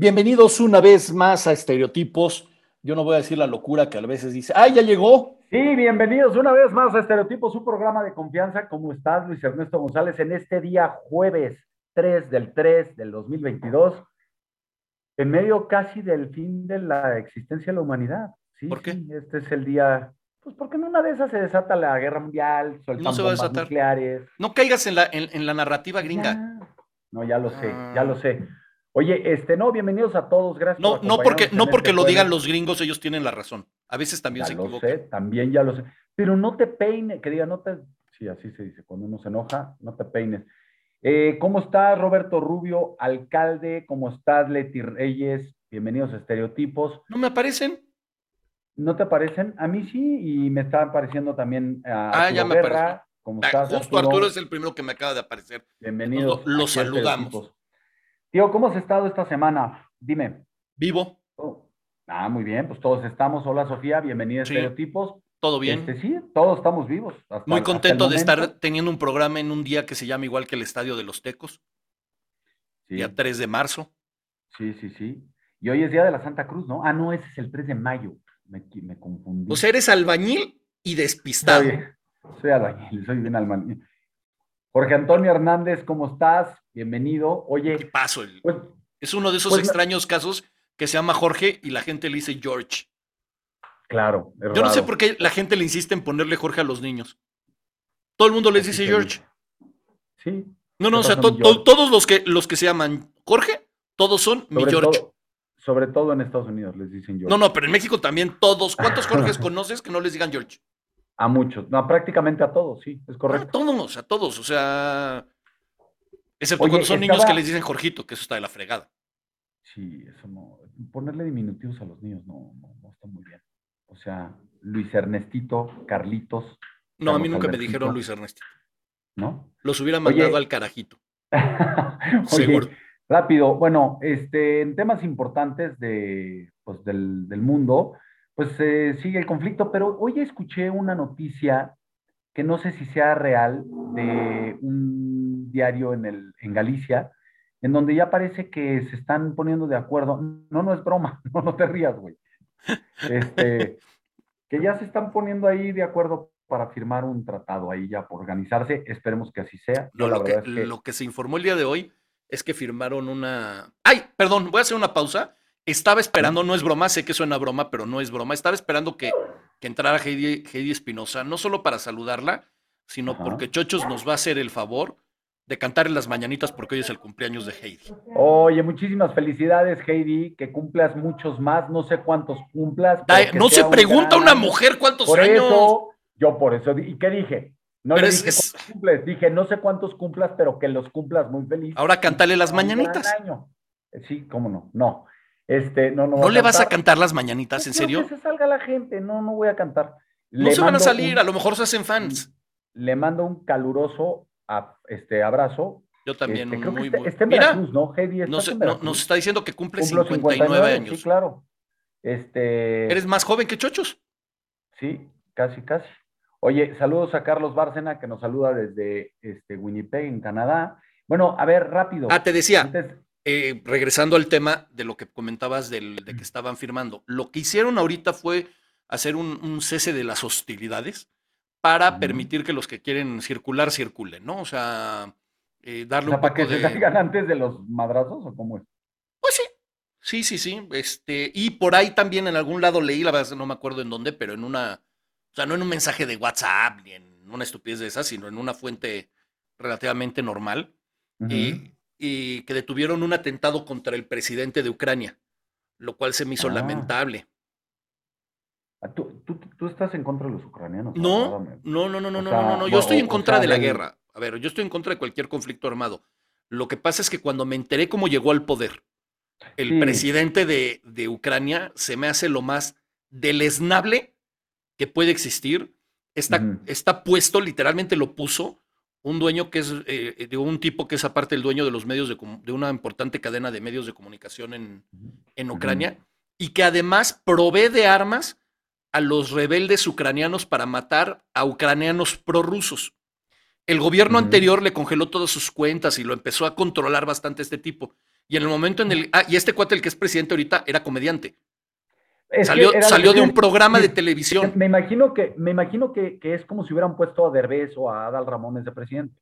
Bienvenidos una vez más a Estereotipos. Yo no voy a decir la locura que a veces dice, ¡ay, ya llegó! Sí, bienvenidos una vez más a Estereotipos, su programa de confianza. ¿Cómo estás, Luis Ernesto González? En este día jueves 3 del 3 del 2022, en medio casi del fin de la existencia de la humanidad. Sí, ¿Por qué? sí, este es el día, pues porque en una de esas se desata la guerra mundial, No se va a desatar. nucleares. No caigas en la, en, en la narrativa gringa. Ya. No, ya lo sé, Ah. ya lo sé. Oye, este, no, bienvenidos a todos, gracias. No, por no porque, no porque este lo digan los gringos, ellos tienen la razón. A veces también Ya se lo equivocan. sé, también ya lo sé. Pero no te peines, que diga, no te. Sí, así se dice, cuando uno se enoja, no te peines. Eh, ¿Cómo estás, Roberto Rubio, alcalde? ¿Cómo estás, Leti Reyes? Bienvenidos a Estereotipos. ¿No me aparecen? ¿No te parecen? A mí sí, y me está apareciendo también a Ah, Arturo ya me apareció. ¿Cómo Ah, estás, Justo Arturo es el primero que me acaba de aparecer. Bienvenidos. Lo- lo aquí a saludamos. Tío, ¿cómo has estado esta semana? Dime. Vivo, Oh, Ah, muy bien, pues todos estamos. Hola, Sofía, bienvenida a Sí. Estereotipos. Todo bien. Este, sí, todos estamos vivos. hasta- Muy contento de estar teniendo un programa en un día que se llama igual que el Estadio de los Tecos, Sí, día 3 de marzo. sí, sí, sí. Y hoy es Día de la Santa Cruz, ¿no? Ah, no, ese es el 3 de mayo. Me, confundí. O sea, eres albañil y despistado. soy, soy albañil, soy bien albañil. Jorge Antonio Hernández, ¿cómo estás? Bienvenido. ¿Qué Oye, paso? El- pues, Es uno de esos Pues extraños casos que se llama Jorge y la gente le dice George. Claro. Yo no sé por qué la gente le insiste en ponerle Jorge a los niños. Todo el mundo les dice George. Sí. No, no, o ¿Qué sea, to- to- todos los que, los que se llaman Jorge, todos son mi George. todo, sobre todo en Estados Unidos les dicen George. No, no, pero en México también todos. ¿Cuántos Jorges conoces que no les digan George? A muchos. No, prácticamente a todos, sí, es A correcto. todos, a todos, o sea. Excepto Oye, cuando son niños que les dicen Jorgito, que eso está de la fregada. Sí, eso no. Ponerle diminutivos a los niños no, no, no está muy bien. O sea, Luis Ernestito, Carlitos, No, a mí nunca me dijeron Luis Ernesto. ¿no? Los hubiera mandado Oye. al carajito. Oye, Seguro. rápido, bueno, este, en temas importantes de, pues, del, del mundo, pues eh, sigue el conflicto, pero hoy escuché una noticia que no sé si sea real de un diario en, el, en Galicia, en donde ya parece que se están poniendo de acuerdo. No, no es broma, no, no te rías, güey. Este, que ya se están poniendo ahí de acuerdo para firmar un tratado ahí ya por organizarse. Esperemos que así sea. La lo, que, es que lo que se informó el día de hoy es que firmaron una. ¡Ay! Perdón, voy a hacer una pausa. Estaba esperando, no es broma, sé que suena broma, pero no es broma. Estaba esperando que, que entrara Heidi, Heidi Espinosa, no solo para saludarla, sino Ajá. porque Chochos nos va a hacer el favor de cantar en las mañanitas porque hoy es el cumpleaños de Heidi. Oye, muchísimas felicidades, Heidi, que cumplas muchos más, no sé cuántos cumplas. no se un pregunta a una mujer cuántos Por años. eso, yo por eso, ¿y qué dije? No Pero le dije es- cuántos cumples, dije no sé cuántos cumplas, pero que los cumplas muy feliz. Ahora cántale las mañanitas. año. Eh, Sí, cómo no, no. Este, no, no. ¿No le vas a cantar. las mañanitas, en No quiero serio? Que se salga la gente, no, no voy a cantar. No Le se van a salir, un- a lo mejor se hacen fans. Le mando un caluroso a- este, abrazo. Yo también, Este, creo muy que está, está en Mira, Veracruz, ¿no, Veracruz? nos está diciendo que cumple Cumplo 59 años. Sí, claro. Este, ¿Eres más joven que Chochos? sí, casi, casi. Oye, saludos a Carlos Bárcena, que nos saluda desde este, Winnipeg, en Canadá. Bueno, a ver, rápido. Ah, te decía, eh, regresando al tema de lo que comentabas del- de que estaban firmando, lo que hicieron ahorita fue hacer un, un cese de las hostilidades para permitir que los que quieren circular circulen, ¿no? O sea, eh, o darle sea, un para poco que se de... salgan antes de los madrazos, ¿o cómo es? Pues sí, sí, sí, sí. Este, y por ahí también en algún lado leí, la verdad no me acuerdo en dónde, pero en una, o sea, no en un mensaje de WhatsApp ni en una estupidez de esas, sino en una fuente relativamente normal, y, y que detuvieron un atentado contra el presidente de Ucrania, lo cual se me hizo Ah. lamentable. Ah, ¿Tú, tú, tú estás en contra de los ucranianos? No, no, no, no, no, O no, sea, no, no, Yo estoy en o- o contra sea, de la del- guerra. A ver, yo estoy en contra de cualquier conflicto armado. Lo que pasa es que cuando me enteré cómo llegó al poder el Sí. presidente de, de Ucrania, se me hace lo más deleznable que puede existir. Está, Ujú. está puesto, literalmente lo puso, un dueño que es, eh, de un tipo que es aparte el dueño de los medios de, de una importante cadena de medios de comunicación en, en Ucrania, y que además provee de armas a los rebeldes ucranianos para matar a ucranianos prorrusos. El gobierno anterior le congeló todas sus cuentas y lo empezó a controlar bastante este tipo. Y en el momento en el... Ah, y este cuate, el que es presidente ahorita, era comediante. salió, salió de un programa de televisión. Me imagino que, me imagino que, es como si hubieran puesto a Derbez o a Adal Ramones de presidente.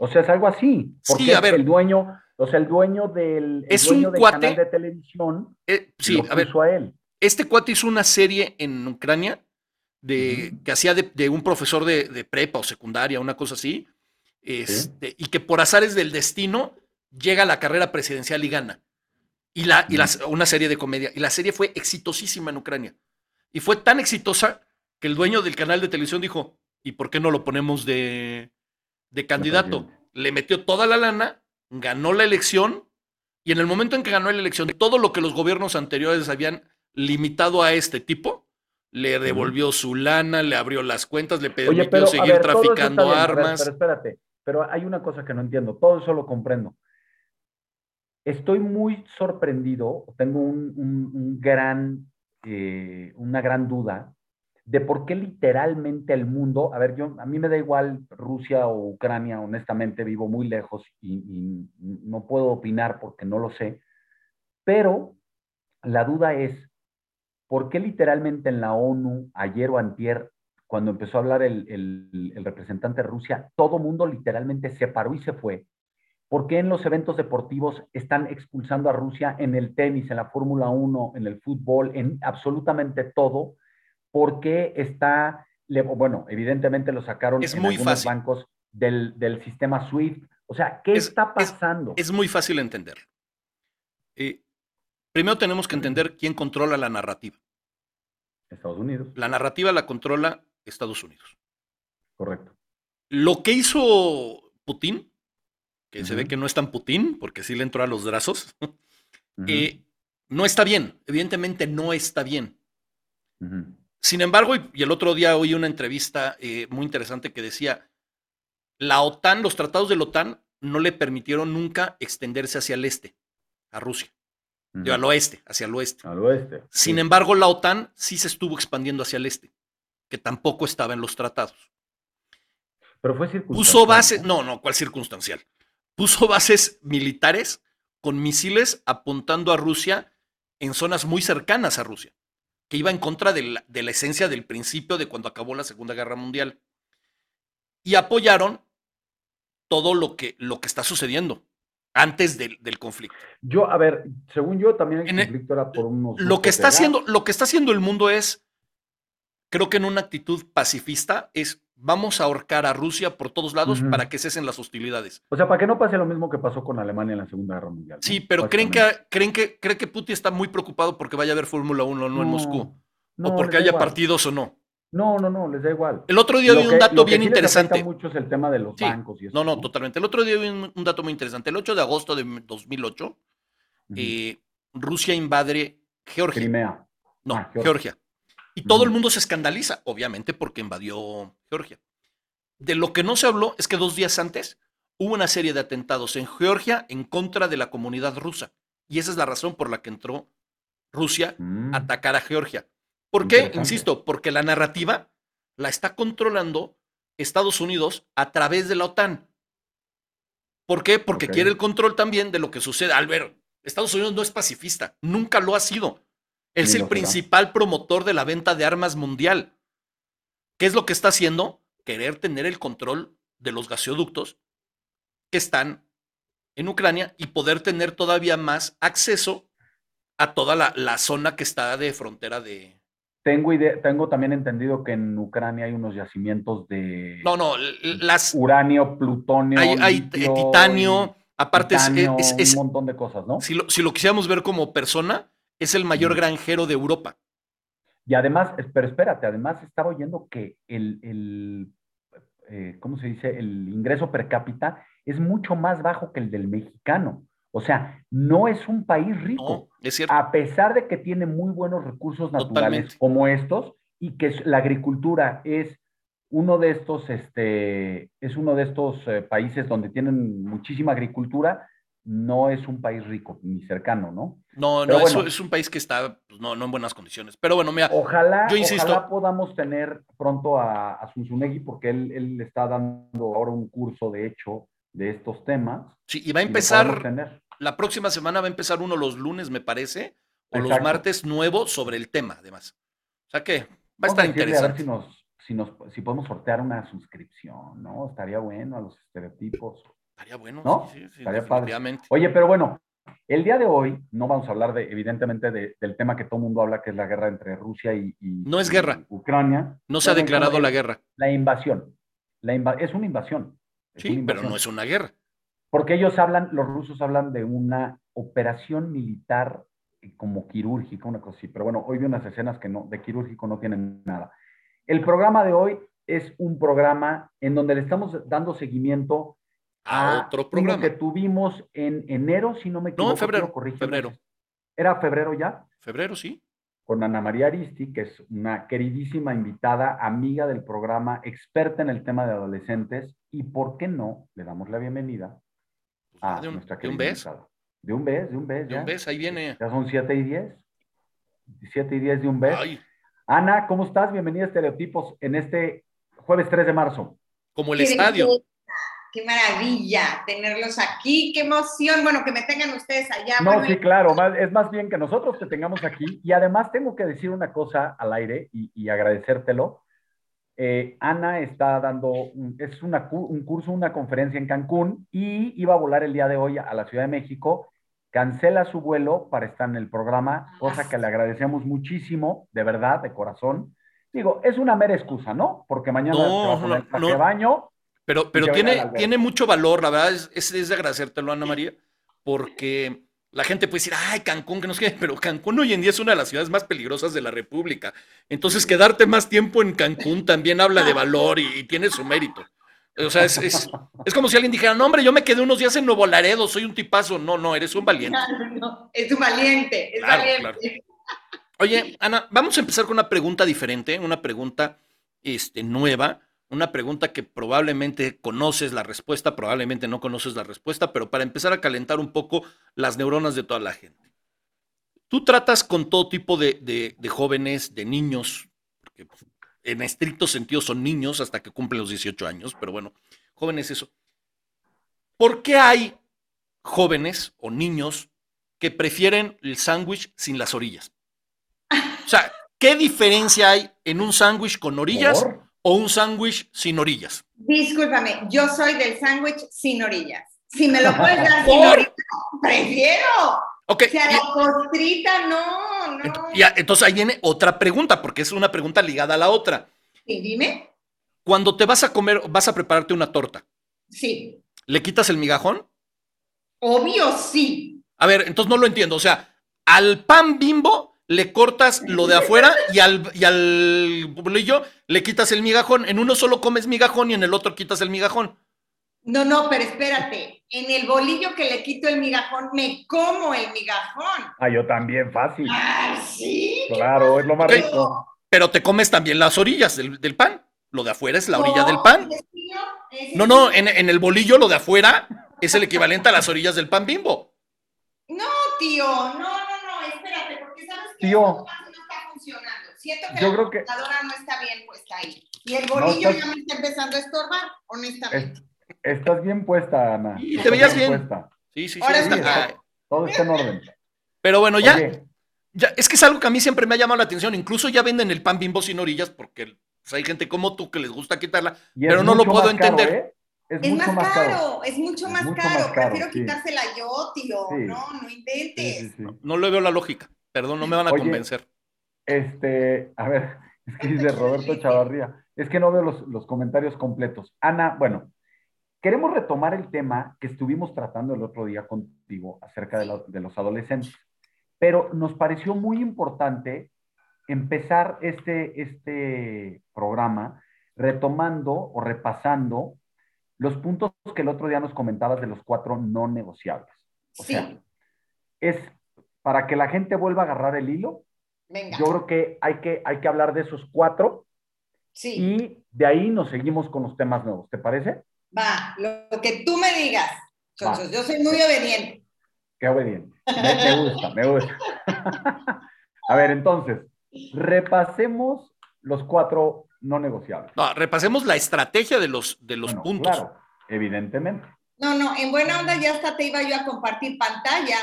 O sea, es algo así. Porque sí, a ver, el dueño, o sea, el dueño del, es un cuate, canal de televisión eh, sí, a ver, a él. Este cuate hizo una serie en Ucrania de, que hacía de, un profesor de, prepa o secundaria, una cosa así, este, y que por azares del destino llega a la carrera presidencial y gana. Y, la, y una serie de comedia. Y la serie fue exitosísima en Ucrania. Y fue tan exitosa que el dueño del canal de televisión dijo, ¿y por qué no lo ponemos de, de candidato? Le metió toda la lana, ganó la elección, y en el momento en que ganó la elección, todo lo que los gobiernos anteriores habían limitado a este tipo, le devolvió su lana, le abrió las cuentas, le permitió seguir traficando armas. pero espérate, pero hay una cosa que no entiendo, todo eso lo comprendo. Estoy muy sorprendido, tengo un, gran, eh, una gran duda de por qué literalmente el mundo, a ver, yo, a mí me da igual Rusia o Ucrania, honestamente vivo muy lejos y no puedo opinar porque no lo sé, pero la duda es, ¿por qué literalmente en la ONU, ayer o antier, cuando empezó a hablar el, representante de Rusia, todo mundo literalmente se paró y se fue? ¿Por qué en los eventos deportivos están expulsando a Rusia en el tenis, en la Fórmula 1, en el fútbol, en absolutamente todo? ¿Por qué está, bueno, evidentemente lo sacaron en algunos bancos del, sistema SWIFT? O sea, ¿qué está pasando? Es, muy fácil entender. Eh, Primero tenemos que entender quién controla la narrativa. Estados Unidos. La narrativa la controla Estados Unidos. Correcto. Lo que hizo Putin, que se ve que no es tan Putin, porque sí le entró a los brazos, eh, no está bien. Evidentemente no está bien. Sin embargo, y, el otro día oí una entrevista eh, muy interesante que decía, la OTAN, los tratados de la OTAN no le permitieron nunca extenderse hacia el este, a Rusia al oeste, hacia el oeste. Al oeste. Sin embargo, la OTAN sí se estuvo expandiendo hacia el este, que tampoco estaba en los tratados. Pero fue circunstancial. Puso bases, no, no, ¿cuál circunstancial? Puso bases militares con misiles apuntando a Rusia en zonas muy cercanas a Rusia, que iba en contra de la, de la esencia del principio de cuando acabó la Segunda Guerra Mundial. Y apoyaron todo lo que, lo que está sucediendo antes del, conflicto. Yo, a ver, según yo, también el conflicto era por unos. Lo que, está haciendo, lo que está haciendo el mundo es, creo que en una actitud pacifista, es vamos a ahorcar a Rusia por todos lados para que cesen las hostilidades. O sea, para que no pase lo mismo que pasó con Alemania en la Segunda Guerra Mundial. Sí, pero creen que, creen que, cree que Putin está muy preocupado porque vaya a haber Fórmula 1 no, en Moscú. o porque haya partidos o no. No, no, no, les da igual. El otro día vi un dato bien interesante. mucho es el tema de los bancos y No, no, totalmente. El otro día vi un, dato muy interesante. El 8 de agosto de 2008, eh, Rusia invade Georgia. Crimea. No, ah, Georgia. Y todo el mundo se escandaliza, obviamente, porque invadió Georgia. De lo que no se habló es que dos días antes hubo una serie de atentados en Georgia en contra de la comunidad rusa. Y esa es la razón por la que entró Rusia a mm. atacar a Georgia. ¿Por qué? Insisto, porque la narrativa la está controlando Estados Unidos a través de la OTAN. ¿Por qué? Porque quiere el control también de lo que sucede. Al ver, Estados Unidos no es pacifista, nunca lo ha sido. es el principal promotor de la venta de armas mundial. ¿Qué es lo que está haciendo? Querer tener el control de los gasoductos que están en Ucrania y poder tener todavía más acceso a toda la zona que está de frontera de, tengo, tengo también entendido que en Ucrania hay unos yacimientos de no, no, las, uranio, plutonio, hay, titanio, aparte es, un montón de cosas, ¿no? Si lo, si lo quisiéramos ver como persona, es el mayor granjero de Europa. Y además, pero espérate, además estaba oyendo que el, el eh, ¿cómo se dice? El ingreso per cápita es mucho más bajo que el del mexicano. O sea, no es un país rico, a pesar de que tiene muy buenos recursos naturales como estos y que la agricultura es uno de estos, este, es uno de estos eh, países donde tienen muchísima agricultura, no es un país rico ni cercano, ¿no? No, no, bueno, es, un país que está pues, no, no, en buenas condiciones. Pero bueno, mira, ojalá, yo insisto. Ojalá podamos tener pronto a, a Zunzunegui porque él, él está dando ahora un curso, de hecho, de estos temas. Sí, y va a empezar, la próxima semana va a empezar uno los lunes, me parece, o los martes nuevo sobre el tema, además. O sea que va a estar interesante. A ver si nos, si nos, si podemos sortear una suscripción, ¿no? Estaría bueno a los estereotipos. Estaría bueno, ¿no? Sí, sí, Estaría padre. Oye, pero bueno, el día de hoy no vamos a hablar de, evidentemente, del tema que todo el mundo habla, que es la guerra entre Rusia y, no es guerra. Ucrania. No se ha declarado la guerra. La invasión. La es una invasión. Sí, pero no es una guerra. Porque ellos hablan, los rusos hablan de una operación militar como quirúrgica, una cosa así. Pero bueno, hoy vi unas escenas que no, de quirúrgico no tienen nada. El programa de hoy es un programa en donde le estamos dando seguimiento a, otro programa que tuvimos en enero, si no me equivoco. No, en febrero. Febrero. ¿Era febrero ya? Febrero, sí. Con Ana María Aristi, que es una queridísima invitada, amiga del programa, experta en el tema de adolescentes, y por qué no, le damos la bienvenida a de un, nuestra querida de un invitada. De un mes, de un mes. De un mes, ahí viene. Ya son siete y diez. Siete y diez de un mes. Ana, ¿cómo estás? Bienvenida a Estereotipos en este jueves 3 de marzo. Como el estadio. Qué maravilla tenerlos aquí, qué emoción, bueno, que me tengan ustedes allá. No, sí, claro, es más bien que nosotros te tengamos aquí y además tengo que decir una cosa al aire y, agradecértelo. Eh, Ana está dando, es un curso, una conferencia en Cancún y iba a volar el día de hoy a la Ciudad de México cancela su vuelo para estar en el programa, cosa que le agradecemos muchísimo, de verdad, de corazón. Digo, es una mera excusa, ¿no? Porque mañana no, se va a poner baño. Pero, pero tiene, tiene mucho valor, la verdad, es, es, de agradecértelo, Ana María, porque la gente puede decir, ay, Cancún, que no sé pero Cancún hoy en día es una de las ciudades más peligrosas de la República. Entonces, quedarte más tiempo en Cancún también habla de valor y tiene su mérito. O sea, es, es, es, como si alguien dijera, no, hombre, yo me quedé unos días en Nuevo Laredo, soy un tipazo. No, no, eres un valiente. no, es un valiente, es valiente. Oye, Ana, vamos a empezar con una pregunta diferente, una pregunta este, nueva, una pregunta que probablemente conoces la respuesta, probablemente no conoces la respuesta, pero para empezar a calentar un poco las neuronas de toda la gente. Tú tratas con todo tipo de, de, jóvenes, de niños, porque en estricto sentido son niños hasta que cumplen los 18 años, pero bueno, jóvenes eso. ¿Por qué hay jóvenes o niños que prefieren el sándwich sin las orillas? O sea, ¿qué diferencia hay en un sándwich con orillas o un sándwich sin orillas? Discúlpame, yo soy del sándwich sin orillas. Si me lo puedes dar sin orillas, prefiero. Okay. O sea, la costrita, no, no. Ya, entonces ahí viene otra pregunta, porque es una pregunta ligada a la otra. Sí, dime. Cuando te vas a comer, vas a prepararte una torta. Sí. ¿Le quitas el migajón? Obvio, sí. A ver, entonces no lo entiendo. O sea, al pan bimbo le cortas lo de afuera y al, y al bolillo le quitas el migajón. En uno solo comes migajón y en el otro quitas el migajón. No, no, pero espérate. En el bolillo que le quito el migajón, me como el migajón. Ah, yo también, fácil. Ah, sí. Claro, es lo más rico. Pero te comes también las orillas del, pan. Lo de afuera es la orilla del pan. No, no, en, el bolillo lo de afuera es el equivalente a las orillas del pan bimbo. No, tío, no, espérate, porque sabes que tío, no está funcionando. Siento que la computadora no está bien puesta ahí. Y el bolillo ya me está empezando a estorbar, honestamente. Estás bien puesta, Ana. Y te veías bien. Sí, sí, sí. todo está en orden. Pero bueno, ya, ya, es que es algo que a mí siempre me ha llamado la atención. Incluso ya venden el pan bimbo sin orillas porque pues, hay gente como tú que les gusta quitarla, pero no lo puedo entender. ¿eh? Es, más, caro, es mucho, más, caro. Prefiero quitársela yo, tío. No, no inventes. no, le veo la lógica. Perdón, no me van a convencer. Este, a ver, es que dice Roberto Chavarría. Es que no veo los, los comentarios completos. Ana, bueno, Queremos retomar el tema que estuvimos tratando el otro día contigo acerca de, los adolescentes, pero nos pareció muy importante empezar este, este programa retomando o repasando los puntos que el otro día nos comentabas de los cuatro no negociables. O sea, es para que la gente vuelva a agarrar el hilo. Yo creo que hay, que hay que hablar de esos cuatro Sí. Y de ahí nos seguimos con los temas nuevos, ¿te parece? Va, lo que tú me digas, Yo soy muy obediente. Qué obediente. Me, gusta, me gusta. A ver, entonces, repasemos los cuatro no negociables. No, repasemos la estrategia de los, de los puntos. Claro, evidentemente. No, no, en buena onda ya hasta te iba yo a compartir pantalla.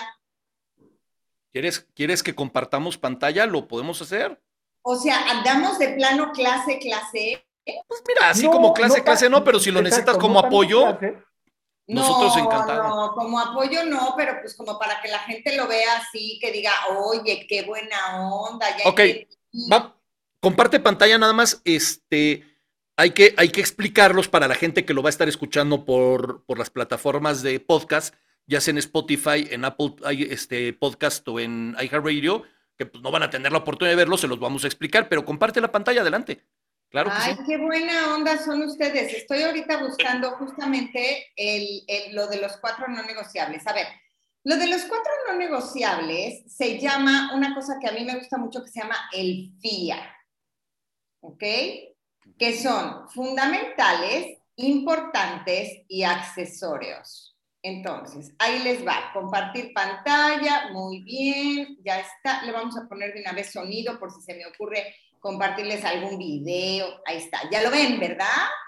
¿Quieres, ¿Quieres que compartamos pantalla? ¿Lo podemos hacer? O sea, andamos de plano clase, clase. Pues mira, así como clase, clase no, pero si lo necesitas como apoyo, nosotros encantados. No, como apoyo no, pero pues como para que la gente lo vea así, que diga, oye, qué buena onda. ok, va, comparte pantalla nada más, este, hay que, hay que explicarlos para la gente que lo va a estar escuchando por, por las plataformas de podcast, ya sea en Spotify, en Apple este, Podcast o en iHeartRadio que pues, no van a tener la oportunidad de verlo, se los vamos a explicar, pero comparte la pantalla adelante. Claro Ay, qué buena onda son ustedes. Estoy ahorita buscando justamente el, lo de los cuatro no negociables. A ver, lo de los cuatro no negociables se llama una cosa que a mí me gusta mucho que se llama el FIA. ¿Ok? Que son fundamentales, importantes y accesorios. Entonces, ahí les va, compartir pantalla, muy bien, ya está. Le vamos a poner de una vez sonido por si se me ocurre compartirles algún video. Ahí está, ya lo ven, ¿verdad?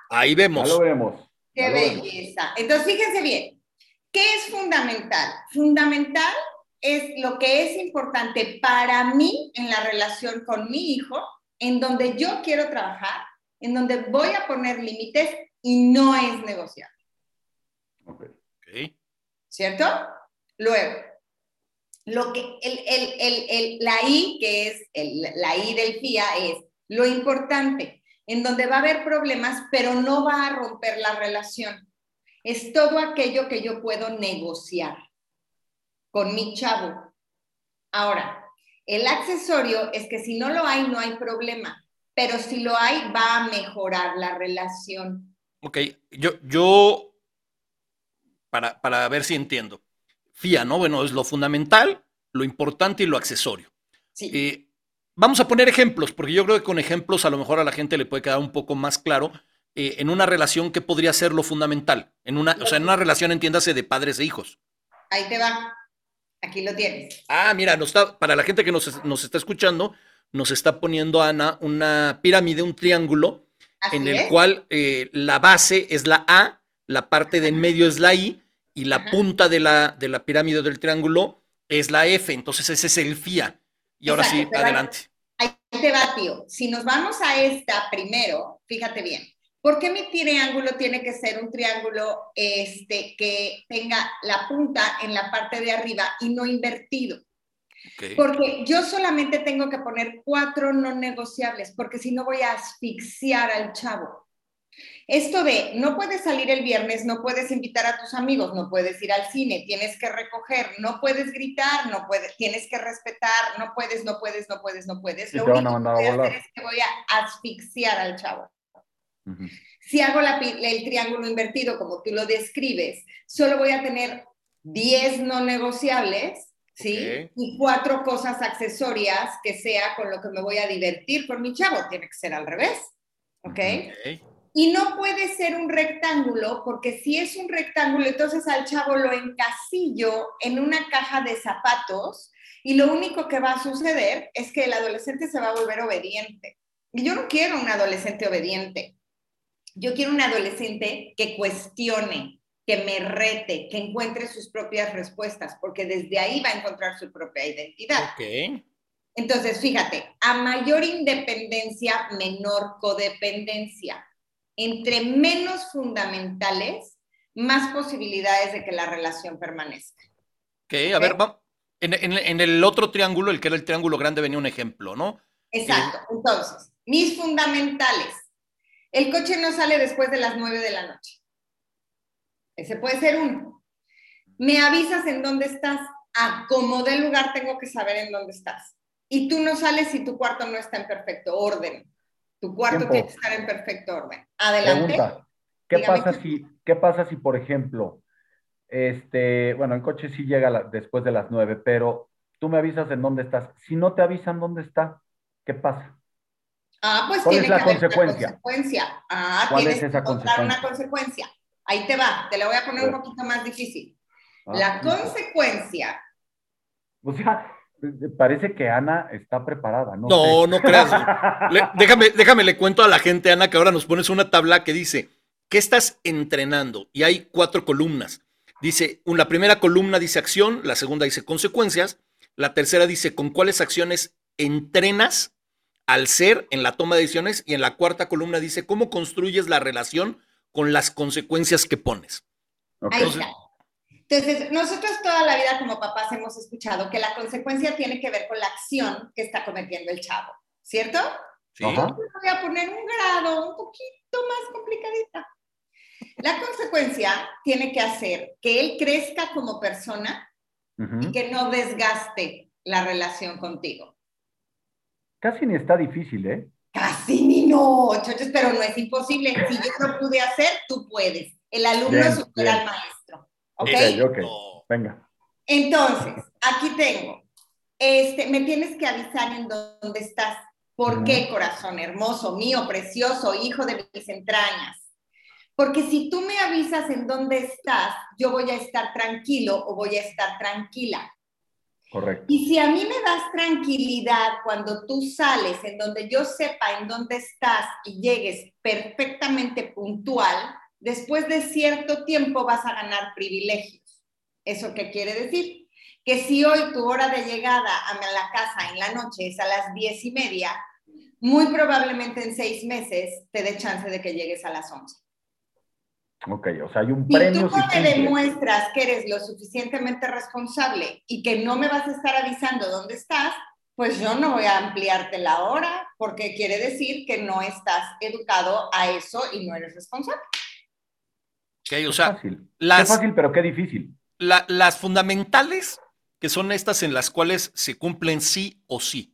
Ahí vemos. Ya lo vemos. Qué belleza. Entonces, fíjense bien, ¿qué es fundamental? Fundamental es lo que es importante para mí en la relación con mi hijo, en donde yo quiero trabajar, en donde voy a poner límites y no es negociable. Okay. ¿Cierto? Luego, lo que el, la I, que es la I del FIA, es lo importante, en donde va a haber problemas, pero no va a romper la relación. Es todo aquello que yo puedo negociar con mi chavo. Ahora, el accesorio es que si no lo hay, no hay problema, pero si lo hay, va a mejorar la relación. Ok, yo, yo para, ver si entiendo. FIA, ¿no? Bueno, es lo fundamental, lo importante y lo accesorio. Sí. Eh, vamos a poner ejemplos, porque yo creo que con ejemplos a lo mejor a la gente le puede quedar un poco más claro eh, en una relación que podría ser lo fundamental. En una, o sea, en una relación, entiéndase, de padres e hijos. Ahí te va. Aquí lo tienes. Ah, mira, nos está, para la gente que nos, está escuchando, nos está poniendo Ana una pirámide, un triángulo, en el cual eh, la base es la A, la parte de en medio es la I y la punta de la, de la pirámide del triángulo es la F, entonces ese es el FIA. Y ahora sí, adelante. Ahí te va, tío. Si nos vamos a esta primero, fíjate bien. ¿Por qué mi triángulo tiene que ser un triángulo este, que tenga la punta en la parte de arriba y no invertido? Porque yo solamente tengo que poner cuatro no negociables, porque si no voy a asfixiar al chavo. Esto de no puedes salir el viernes, no puedes invitar a tus amigos, no puedes ir al cine, tienes que recoger, no puedes gritar, no puedes, tienes que respetar, no puedes, no puedes, no puedes, no puedes. Lo único que voy a hacer es que voy a asfixiar al chavo. Si hago el triángulo invertido como tú lo describes, solo voy a tener 10 no negociables, ¿sí? Y cuatro cosas accesorias que sea con lo que me voy a divertir con mi chavo. Tiene que ser al revés, ¿ok? okay. Y no puede ser un rectángulo, porque si es un rectángulo, entonces al chavo lo encasillo en una caja de zapatos y lo único que va a suceder es que el adolescente se va a volver obediente. Y yo no quiero un adolescente obediente. Yo quiero un adolescente que cuestione, que me rete, que encuentre sus propias respuestas, porque desde ahí va a encontrar su propia identidad. Entonces, fíjate, a mayor independencia, menor codependencia entre menos fundamentales, más posibilidades de que la relación permanezca. Ok, a ver, En, el otro triángulo, el que era el triángulo grande, venía un ejemplo, ¿no? Exacto. Entonces, mis fundamentales. El coche no sale después de las nueve de la noche. Ese puede ser uno. Me avisas en dónde estás. A como del lugar tengo que saber en dónde estás. Y tú no sales si tu cuarto no está en perfecto orden. Tu cuarto tiene que estar en perfecto orden. Adelante. ¿qué pasa, si, ¿Qué pasa si, por ejemplo, este, bueno, el coche sí llega después de las nueve, pero tú me avisas en dónde estás. Si no te avisan dónde está, ¿qué pasa? Ah, pues ¿Cuál tiene es la que haber una consecuencia? consecuencia. Ah, ¿Cuál tienes es que esa encontrar una consecuencia? consecuencia. Ahí te va, te la voy a poner un A poquito más difícil. Ah, La consecuencia, O sea, parece que Ana está preparada, ¿no? No, sé. no creas. Le- déjame, déjame, le cuento a la gente, Ana, que ahora nos pones una tabla que dice, ¿qué estás entrenando? Y hay cuatro columnas. Dice, la primera columna dice acción, la segunda dice consecuencias, la tercera dice con cuáles acciones entrenas al ser en la toma de decisiones y en la cuarta columna dice cómo construyes la relación con las consecuencias que pones. Ahí está. Entonces, nosotros toda la vida como papás hemos escuchado que la consecuencia tiene que ver con la acción que está cometiendo el chavo, ¿cierto? ¿sí? Voy a poner un grado un poquito más complicadita. La consecuencia tiene que hacer que él crezca como persona Ujú. y que no desgaste la relación contigo. Casi ni está difícil, ¿eh? Casi ni no, chochos, pero no es imposible. Si yo lo pude hacer, tú puedes. El alumno Bien, supera bien. al maestro. ¿Ok? Ok, ok. Venga. Entonces, aquí tengo. Este, me tienes que avisar en dónde estás. ¿Por qué, corazón hermoso, mío, precioso, hijo de mis entrañas? Porque si tú me avisas en dónde estás, yo voy a estar tranquilo o voy a estar tranquila. Correcto. Y si a mí me das tranquilidad cuando tú sales, en donde yo sepa en dónde estás y llegues perfectamente puntual, después de cierto tiempo vas a ganar privilegios. ¿Eso qué quiere decir? Que si hoy tu hora de llegada a la casa en la noche es a las diez y media, muy probablemente en seis meses te dé chance de que llegues a las once. Ok, o sea, hay un Si premio tú si no me demuestras que eres lo suficientemente responsable y que no me vas a estar avisando dónde estás, pues yo no voy a ampliarte la hora porque quiere decir que no estás educado a eso y no eres responsable. Ok, o Qué sea, fácil. las- Qué fácil, pero qué difícil. la- las fundamentales, que son estas en las cuales se cumplen sí o sí.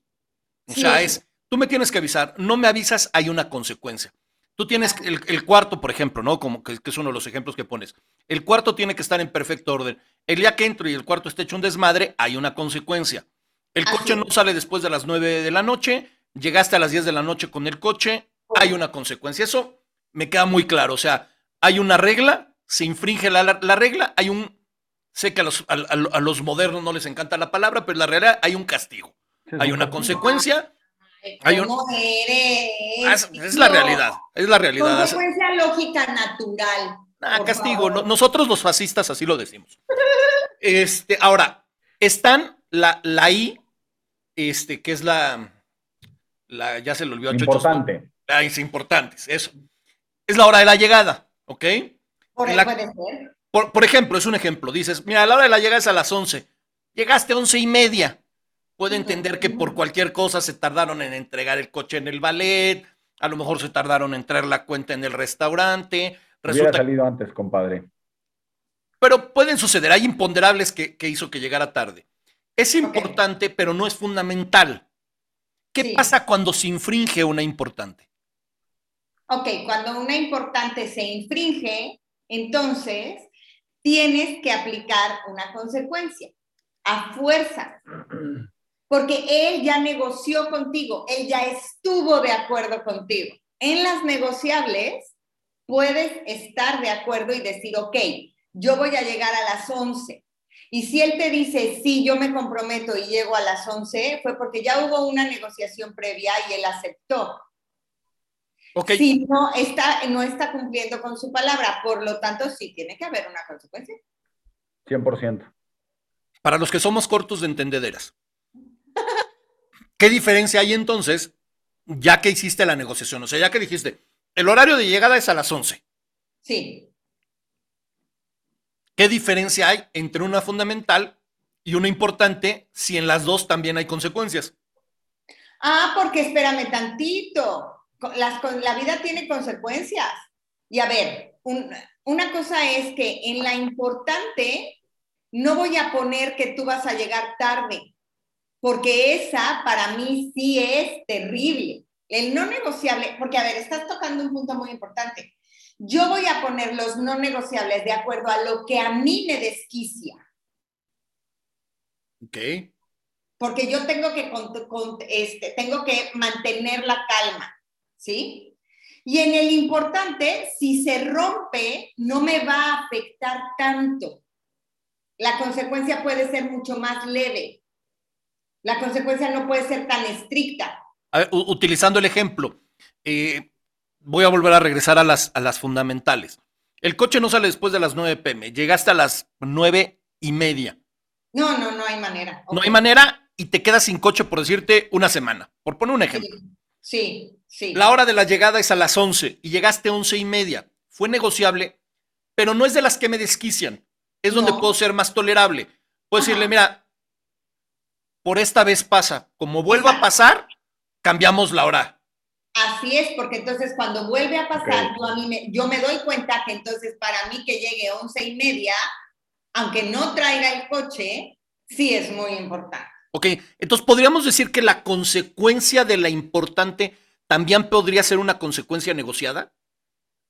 O Sí sea, es, tú me tienes que avisar, no me avisas, hay una consecuencia. Tú tienes el, el cuarto, por ejemplo, ¿no? Como que, que es uno de los ejemplos que pones. El cuarto tiene que estar en perfecto orden. El día que entro y el cuarto esté hecho un desmadre, hay una consecuencia. El Así coche no sale después de las 9 de la noche, llegaste a las 10 de la noche con el coche, hay una consecuencia. Eso me queda muy claro. O sea, hay una regla, se infringe la, la- la regla, hay un... Sé que a los, a- a- a los modernos no les encanta la palabra, pero en la realidad hay un castigo. Hay un una consecuencia. Ay, Hay un- ¿Cómo eres? Ah, Es, es la realidad, es la realidad. Hace- Consecuencia lógica natural. Ah, castigo. favor. nosotros los fascistas así lo decimos. Este, ahora, están la, la I, este, que es la, la ya se le olvidó a Chochos, ¿no? Importante. Ah, es importantes, eso. Es la hora de la llegada, ¿ok? Por la- puede ser. Por, por ejemplo, es un ejemplo. Dices, mira, la hora de la llegada es a las 11. Llegaste a once y media. Puedo entender que por cualquier cosa se tardaron en entregar el coche en el ballet, a lo mejor se tardaron en traer la cuenta en el restaurante. Hubiera Resulta salido antes, compadre. Pero pueden suceder, hay imponderables que, que hizo que llegara tarde. Es importante, pero no es fundamental. ¿Qué Sí. pasa cuando se infringe una importante? Ok, cuando una importante se infringe, entonces tienes que aplicar una consecuencia a fuerza, porque él ya negoció contigo, él ya estuvo de acuerdo contigo. En las negociables puedes estar de acuerdo y decir, ok, yo voy a llegar a las 11. Y si él te dice, sí, yo me comprometo y llego a las 11, fue porque ya hubo una negociación previa y él aceptó Ok, si no está, no está cumpliendo con su palabra. Por lo tanto, sí tiene que haber una consecuencia. 100%. para los que somos cortos de entendederas. ¿Qué diferencia hay entonces, ya que hiciste la negociación? O sea, ya que dijiste, el horario de llegada es a las 11. Sí. ¿Qué diferencia hay entre una fundamental y una importante si en las dos también hay consecuencias? Ah, porque espérame tantito. Las, con- la vida tiene consecuencias. Y a ver, un- una cosa es que en la importante no voy a poner que tú vas a llegar tarde, porque esa para mí sí es terrible. El no negociable, porque a ver, estás tocando un punto muy importante. Yo voy a poner los no negociables de acuerdo a lo que a mí me desquicia. Ok. porque yo tengo que, este, tengo que mantener la calma. ¿Sí? Y en el importante, si se rompe, no me va a afectar tanto. La consecuencia puede ser mucho más leve. La consecuencia no puede ser tan estricta. utilizando el ejemplo, eh, voy a volver a regresar a las, a las fundamentales. El coche no sale después de las 9 pm, llegaste a las 9 y media. No, no, no hay manera. No hay manera y te quedas sin coche, por decirte, una semana. Por poner un ejemplo. Sí, sí. La hora de la llegada es a las 11 y llegaste a 11 y media. Fue negociable, pero no es de las que me desquician. Es donde puedo ser más tolerable. Puedo decirle, mira, por esta vez pasa. Como vuelva a pasar, cambiamos la hora. Así es, porque entonces cuando vuelve a pasar, yo, a mí me, yo me doy cuenta que entonces para mí que llegue once y media, aunque no traiga el coche, sí es muy importante. Ok, entonces podríamos decir que la consecuencia de la importante también podría ser una consecuencia negociada.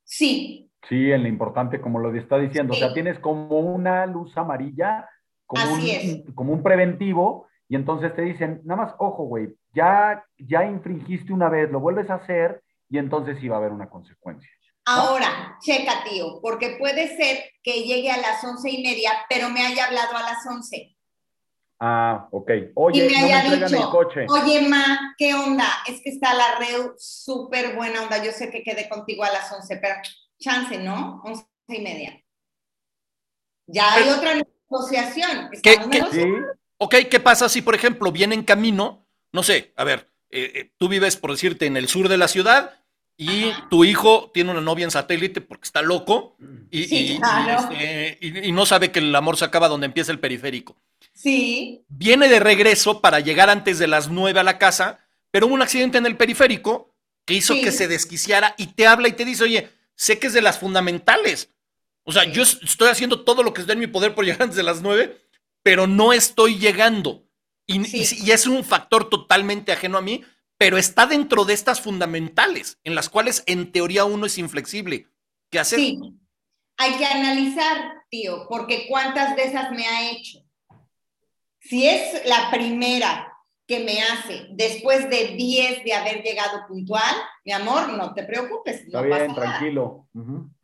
Sí. Sí, en la importante, como lo está diciendo, o sea, tienes como una luz amarilla, como, un, como un preventivo, y entonces te dicen, nada más, ojo, güey, ya, ya infringiste una vez, lo vuelves a hacer, y entonces sí va a haber una consecuencia. Ahora, checa, tío, porque puede ser que llegue a las once y media, pero me haya hablado a las once. Ah, ok. Oye, y me haya dicho, el coche. oye, ma, ¿qué onda? Es que está la REU súper buena onda. Yo sé que quedé contigo a las 11, pero chance, ¿no? Once y media. Ya hay otra negociación. ¿Qué, qué, Ok, ¿qué pasa si, por ejemplo, viene en camino, no sé, a ver, eh, eh, tú vives, por decirte, en el sur de la ciudad y tu hijo tiene una novia en satélite porque está loco y, este, y no sabe que el amor se acaba donde empieza el periférico. Sí. Viene de regreso para llegar antes de las nueve a la casa, pero hubo un accidente en el periférico que hizo que se desquiciara y te habla y te dice, oye, sé que es de las fundamentales. O sea, yo estoy haciendo todo lo que está en mi poder por llegar antes de las nueve, pero no estoy llegando. Y, y, es un factor totalmente ajeno a mí, pero está dentro de estas fundamentales, en las cuales en teoría uno es inflexible. ¿Qué hacer? Sí, hay que analizar, tío, porque cuántas de esas me ha hecho. Si es la primera que me hace después de 10 de haber llegado puntual, mi amor, no te preocupes. Está bien, tranquilo.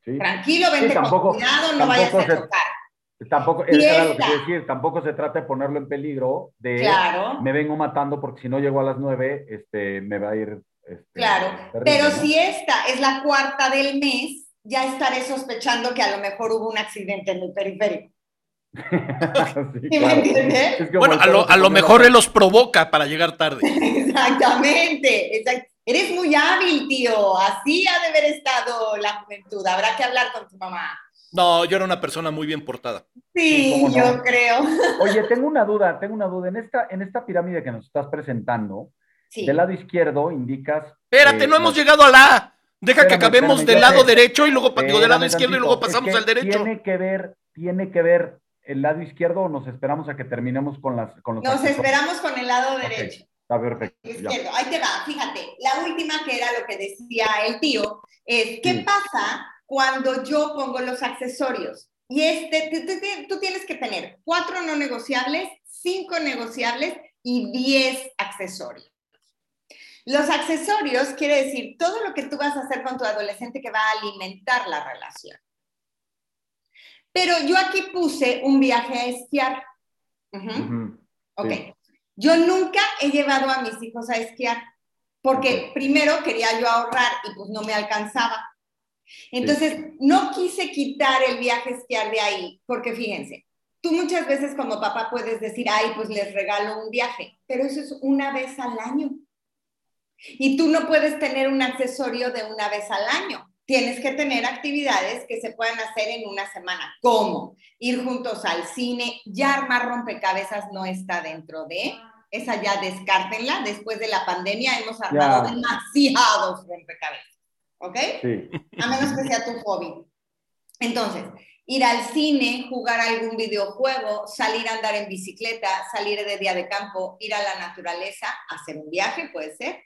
Tranquilo, vente con cuidado, no vayas a chocar. Tampoco, era lo que quiero decir, tampoco se trata de ponerlo en peligro, de claro. me vengo matando porque si no llego a las 9, este, me va a ir. Este, claro, pero si esta es la cuarta del mes, ya estaré sospechando que a lo mejor hubo un accidente en el periférico. bueno, a lo, mejor él los provoca para llegar tarde. Exactamente, Eres muy hábil, tío. Así ha de haber estado la juventud. Habrá que hablar con tu mamá. No, yo era una persona muy bien portada. Sí, yo creo. Oye, tengo una duda, tengo una duda. En esta, en esta pirámide que nos estás presentando, del lado izquierdo indicas. Espérate, no hemos llegado a la. Deja que acabemos del lado derecho y luego digo del lado izquierdo y luego pasamos al derecho. Tiene que ver, tiene que ver el lado izquierdo o nos esperamos a que terminemos con las con los Nos esperamos con el lado derecho. Está perfecto. Izquierdo. Ahí te va, fíjate. La última que era lo que decía el tío es ¿qué pasa cuando yo pongo los accesorios? Y este, tú tienes que tener cuatro no negociables, cinco negociables y diez accesorios. Los accesorios quiere decir todo lo que tú vas a hacer con tu adolescente que va a alimentar la relación. Pero yo aquí puse un viaje a esquiar. Ok. Yo nunca he llevado a mis hijos a esquiar, porque primero quería yo ahorrar y pues no me alcanzaba. Entonces, no quise quitar el viaje a esquiar de ahí, porque fíjense, tú muchas veces como papá puedes decir, ay, pues les regalo un viaje, pero eso es una vez al año. Y tú no puedes tener un accesorio de una vez al año tienes que tener actividades que se puedan hacer en una semana. ¿Cómo? Ir juntos al cine, ya armar rompecabezas no está dentro de, esa ya descártenla, después de la pandemia hemos armado demasiados rompecabezas, ¿ok? Sí. A menos que sea tu hobby. Entonces, ir al cine, jugar algún videojuego, salir a andar en bicicleta, salir de día de campo, ir a la naturaleza, hacer un viaje, puede ser,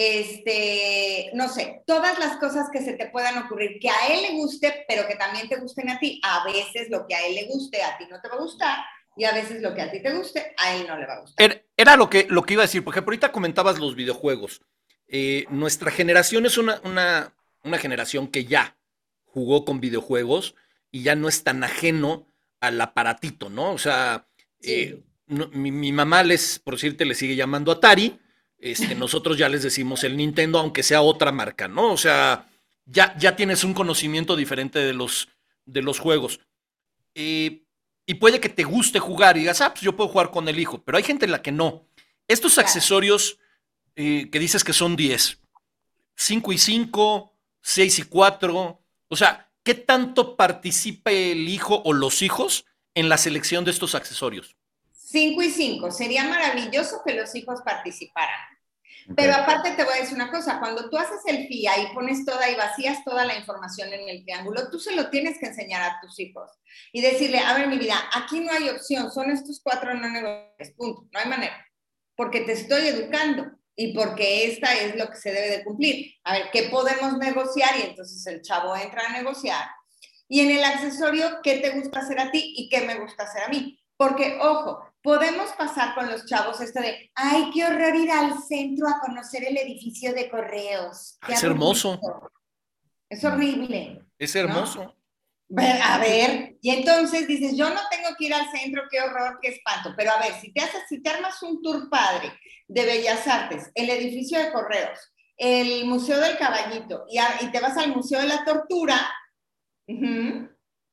este, no sé, todas las cosas que se te puedan ocurrir, que a él le guste, pero que también te gusten a ti. A veces lo que a él le guste, a ti no te va a gustar, y a veces lo que a ti te guste, a él no le va a gustar. Era lo que, lo que iba a decir, porque ejemplo, ahorita comentabas los videojuegos. eh, nuestra generación es una, una, una generación que ya jugó con videojuegos y ya no es tan ajeno al aparatito, ¿no? O sea, eh, mi, mamá les, por decirte, le sigue llamando Atari. Este, nosotros ya les decimos el Nintendo, aunque sea otra marca, ¿no? O sea, ya, ya tienes un conocimiento diferente de los, de los juegos. Eh, y puede que te guste jugar y digas, ah, pues yo puedo jugar con el hijo, pero hay gente en la que no. Estos accesorios eh, que dices que son 10, 5 y 5, 6 y 4, o sea, ¿qué tanto participa el hijo o los hijos en la selección de estos accesorios? 5 y 5. Sería maravilloso que los hijos participaran. Pero aparte te voy a decir una cosa, cuando tú haces el FIA y pones toda y vacías toda la información en el triángulo, tú se lo tienes que enseñar a tus hijos y decirle, a ver mi vida, aquí no hay opción, son estos cuatro no negociables, punto, no hay manera, porque te estoy educando y porque esta es lo que se debe de cumplir. A ver, ¿qué podemos negociar? Y entonces el chavo entra a negociar. Y en el accesorio, ¿qué te gusta hacer a ti y qué me gusta hacer a mí? Porque, ojo, podemos pasar con los chavos esto de, ay, qué horror ir al centro a conocer el edificio de correos. es hermoso. Es horrible. Es hermoso. A ver, y entonces dices, yo no tengo que ir al centro, qué horror, qué espanto. Pero a ver, si te haces, si te armas un tour padre de Bellas Artes, el edificio de correos, el Museo del Caballito, y, y te vas al Museo de la Tortura,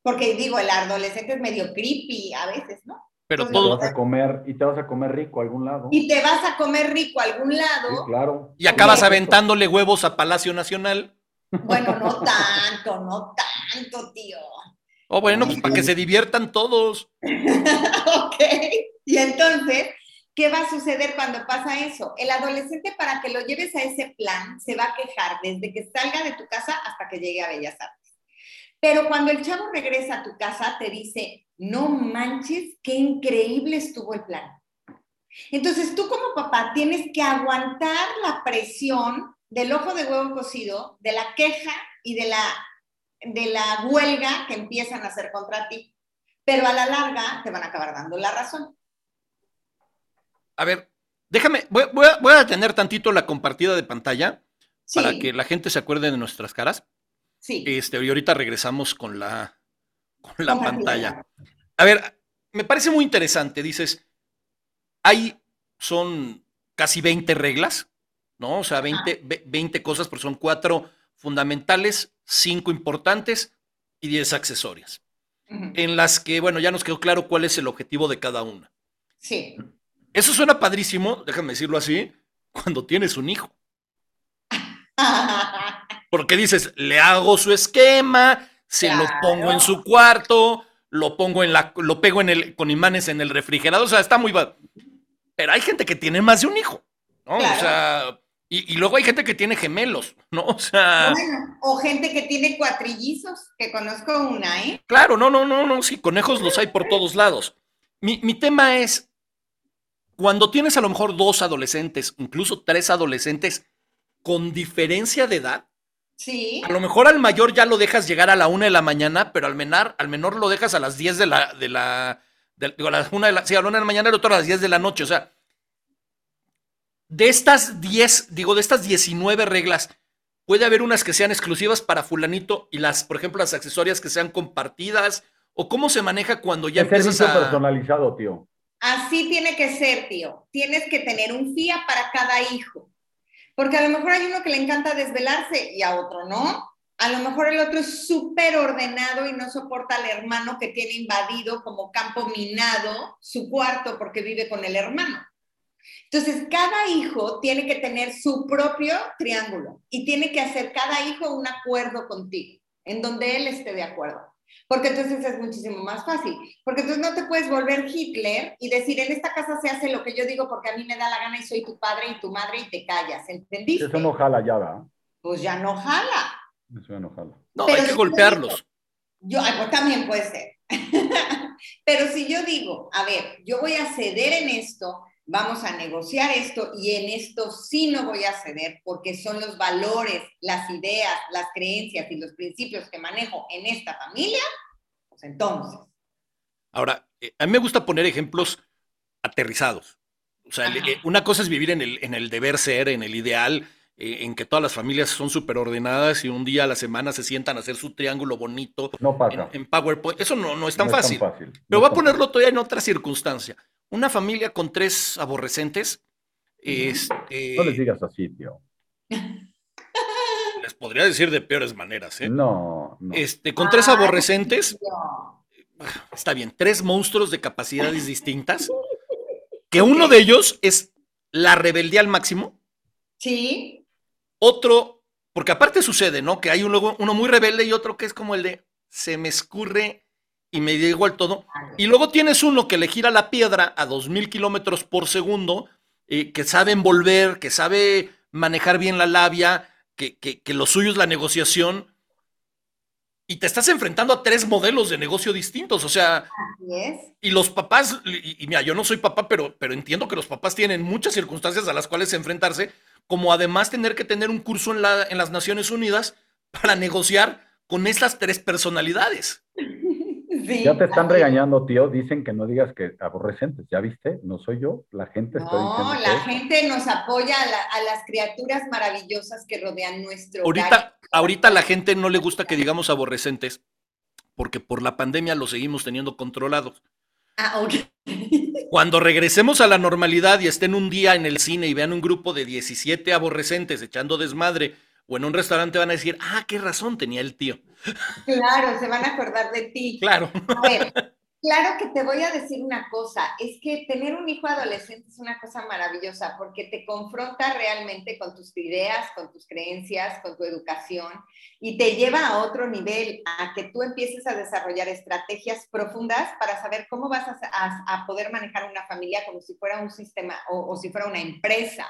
porque digo, el adolescente es medio creepy a veces, ¿no? Pero todo. Te vas a comer, y te vas a comer rico a algún lado. Y te vas a comer rico a algún lado. claro. Y acabas aventándole huevos a Palacio Nacional. Bueno, no tanto, no tanto, tío. Oh, bueno, pues para que se diviertan todos. ok. Y entonces, ¿qué va a suceder cuando pasa eso? El adolescente, para que lo lleves a ese plan, se va a quejar desde que salga de tu casa hasta que llegue a Bellas Artes. Pero cuando el chavo regresa a tu casa, te dice, no manches, qué increíble estuvo el plan. Entonces tú como papá tienes que aguantar la presión del ojo de huevo cocido, de la queja y de la, de la huelga que empiezan a hacer contra ti. Pero a la larga te van a acabar dando la razón. A ver, déjame, voy, a, detener tantito la compartida de pantalla para que la gente se acuerde de nuestras caras. Sí. Este, y ahorita regresamos con la, con la pantalla. A ver, me parece muy interesante. Dices, hay, son casi 20 reglas, ¿no? O sea, 20, 20 cosas, pero son cuatro fundamentales, cinco importantes y 10 accesorias. En las que, bueno, ya nos quedó claro cuál es el objetivo de cada una. Sí. Eso suena padrísimo, déjame decirlo así, cuando tienes un hijo. Porque dices, le hago su esquema, se lo pongo en su cuarto, lo pongo en la, lo pego en el, con imanes en el refrigerador, o sea, está muy... Pero hay gente que tiene más de un hijo, ¿no? O sea, y, luego hay gente que tiene gemelos, ¿no? O sea... Bueno, o gente que tiene cuatrillizos, que conozco una, ¿eh? Claro, no, no, no, no, sí, conejos los hay por todos lados. Mi, mi tema es, cuando tienes a lo mejor dos adolescentes, incluso tres adolescentes con diferencia de edad, Sí. A lo mejor al mayor ya lo dejas llegar a la una de la mañana, pero al menor, al menor lo dejas a las 10 de la, de la, digo, a las una de la, sí, a la una de la mañana, el otro a las 10 de la noche. O sea, de estas 10, digo, de estas 19 reglas, puede haber unas que sean exclusivas para fulanito y las, por ejemplo, las accesorias que sean compartidas, o cómo se maneja cuando ya es empiezas a... personalizado, tío. Así tiene que ser, tío. Tienes que tener un FIA para cada hijo. Porque a lo mejor hay uno que le encanta desvelarse y a otro no. A lo mejor el otro es súper ordenado y no soporta al hermano que tiene invadido como campo minado su cuarto porque vive con el hermano. Entonces, cada hijo tiene que tener su propio triángulo y tiene que hacer cada hijo un acuerdo contigo, en donde él esté de acuerdo. Porque entonces es muchísimo más fácil. Porque entonces no te puedes volver Hitler y decir, en esta casa se hace lo que yo digo porque a mí me da la gana y soy tu padre y tu madre y te callas. ¿Entendiste? Eso no jala ya, ¿verdad? Pues ya no jala. Eso ya no jala. No, hay que golpearlos. Yo, pues también puede ser. Pero si yo digo, a ver, yo voy a ceder en esto, vamos a negociar esto y en esto sí no voy a ceder porque son los valores, las ideas, las creencias y los principios que manejo en esta familia, pues entonces. Ahora, eh, a mí me gusta poner ejemplos aterrizados. O sea, eh, una cosa es vivir en el, en el deber ser, en el ideal, eh, en que todas las familias son súper ordenadas y un día a la semana se sientan a hacer su triángulo bonito No pasa. en, en PowerPoint. Eso no, no es tan No fácil. fácil. Pero No voy a es ponerlo todavía en otra circunstancia. Una familia con tres aborrecentes, este. No les digas así, tío. les podría decir de peores maneras, ¿eh? No, no. Este, con tres aborrecentes, No. está bien, tres monstruos de capacidades distintas, que uno de ellos es la rebeldía al máximo, Sí, otro, porque aparte sucede, ¿no? Que hay uno, uno muy rebelde y otro que es como el de se me escurre y me da igual todo. Y luego tienes uno que le gira la piedra a 2000 kilómetros por segundo, eh, que sabe envolver, que sabe manejar bien la labia, que, que, que lo suyo es la negociación. Y te estás enfrentando a tres modelos de negocio distintos. O sea, y los papás, y, y mira, yo no soy papá, pero, pero entiendo que los papás tienen muchas circunstancias a las cuales enfrentarse, como además tener que tener un curso en, la, en las Naciones Unidas para negociar con estas tres personalidades. Sí, Ya te están regañando, tío. Dicen que no digas que aborrecentes. ¿Ya viste? No soy yo. La gente está No, diciendo. la que- gente nos apoya a, la- a las criaturas maravillosas que rodean nuestro hogar. Ahorita, ahorita la gente no le gusta que digamos aborrecentes, porque por la pandemia lo seguimos teniendo controlados. Ah, ok. Cuando regresemos a la normalidad y estén un día en el cine y vean un grupo de 17 aborrecentes echando desmadre, o en un restaurante van a decir, ah, qué razón tenía el tío. Claro, se van a acordar de ti. Claro. A ver, claro que te voy a decir una cosa, es que tener un hijo adolescente es una cosa maravillosa porque te confronta realmente con tus ideas, con tus creencias, con tu educación y te lleva a otro nivel, a que tú empieces a desarrollar estrategias profundas para saber cómo vas a, a- a poder manejar una familia como si fuera un sistema o, o si fuera una empresa.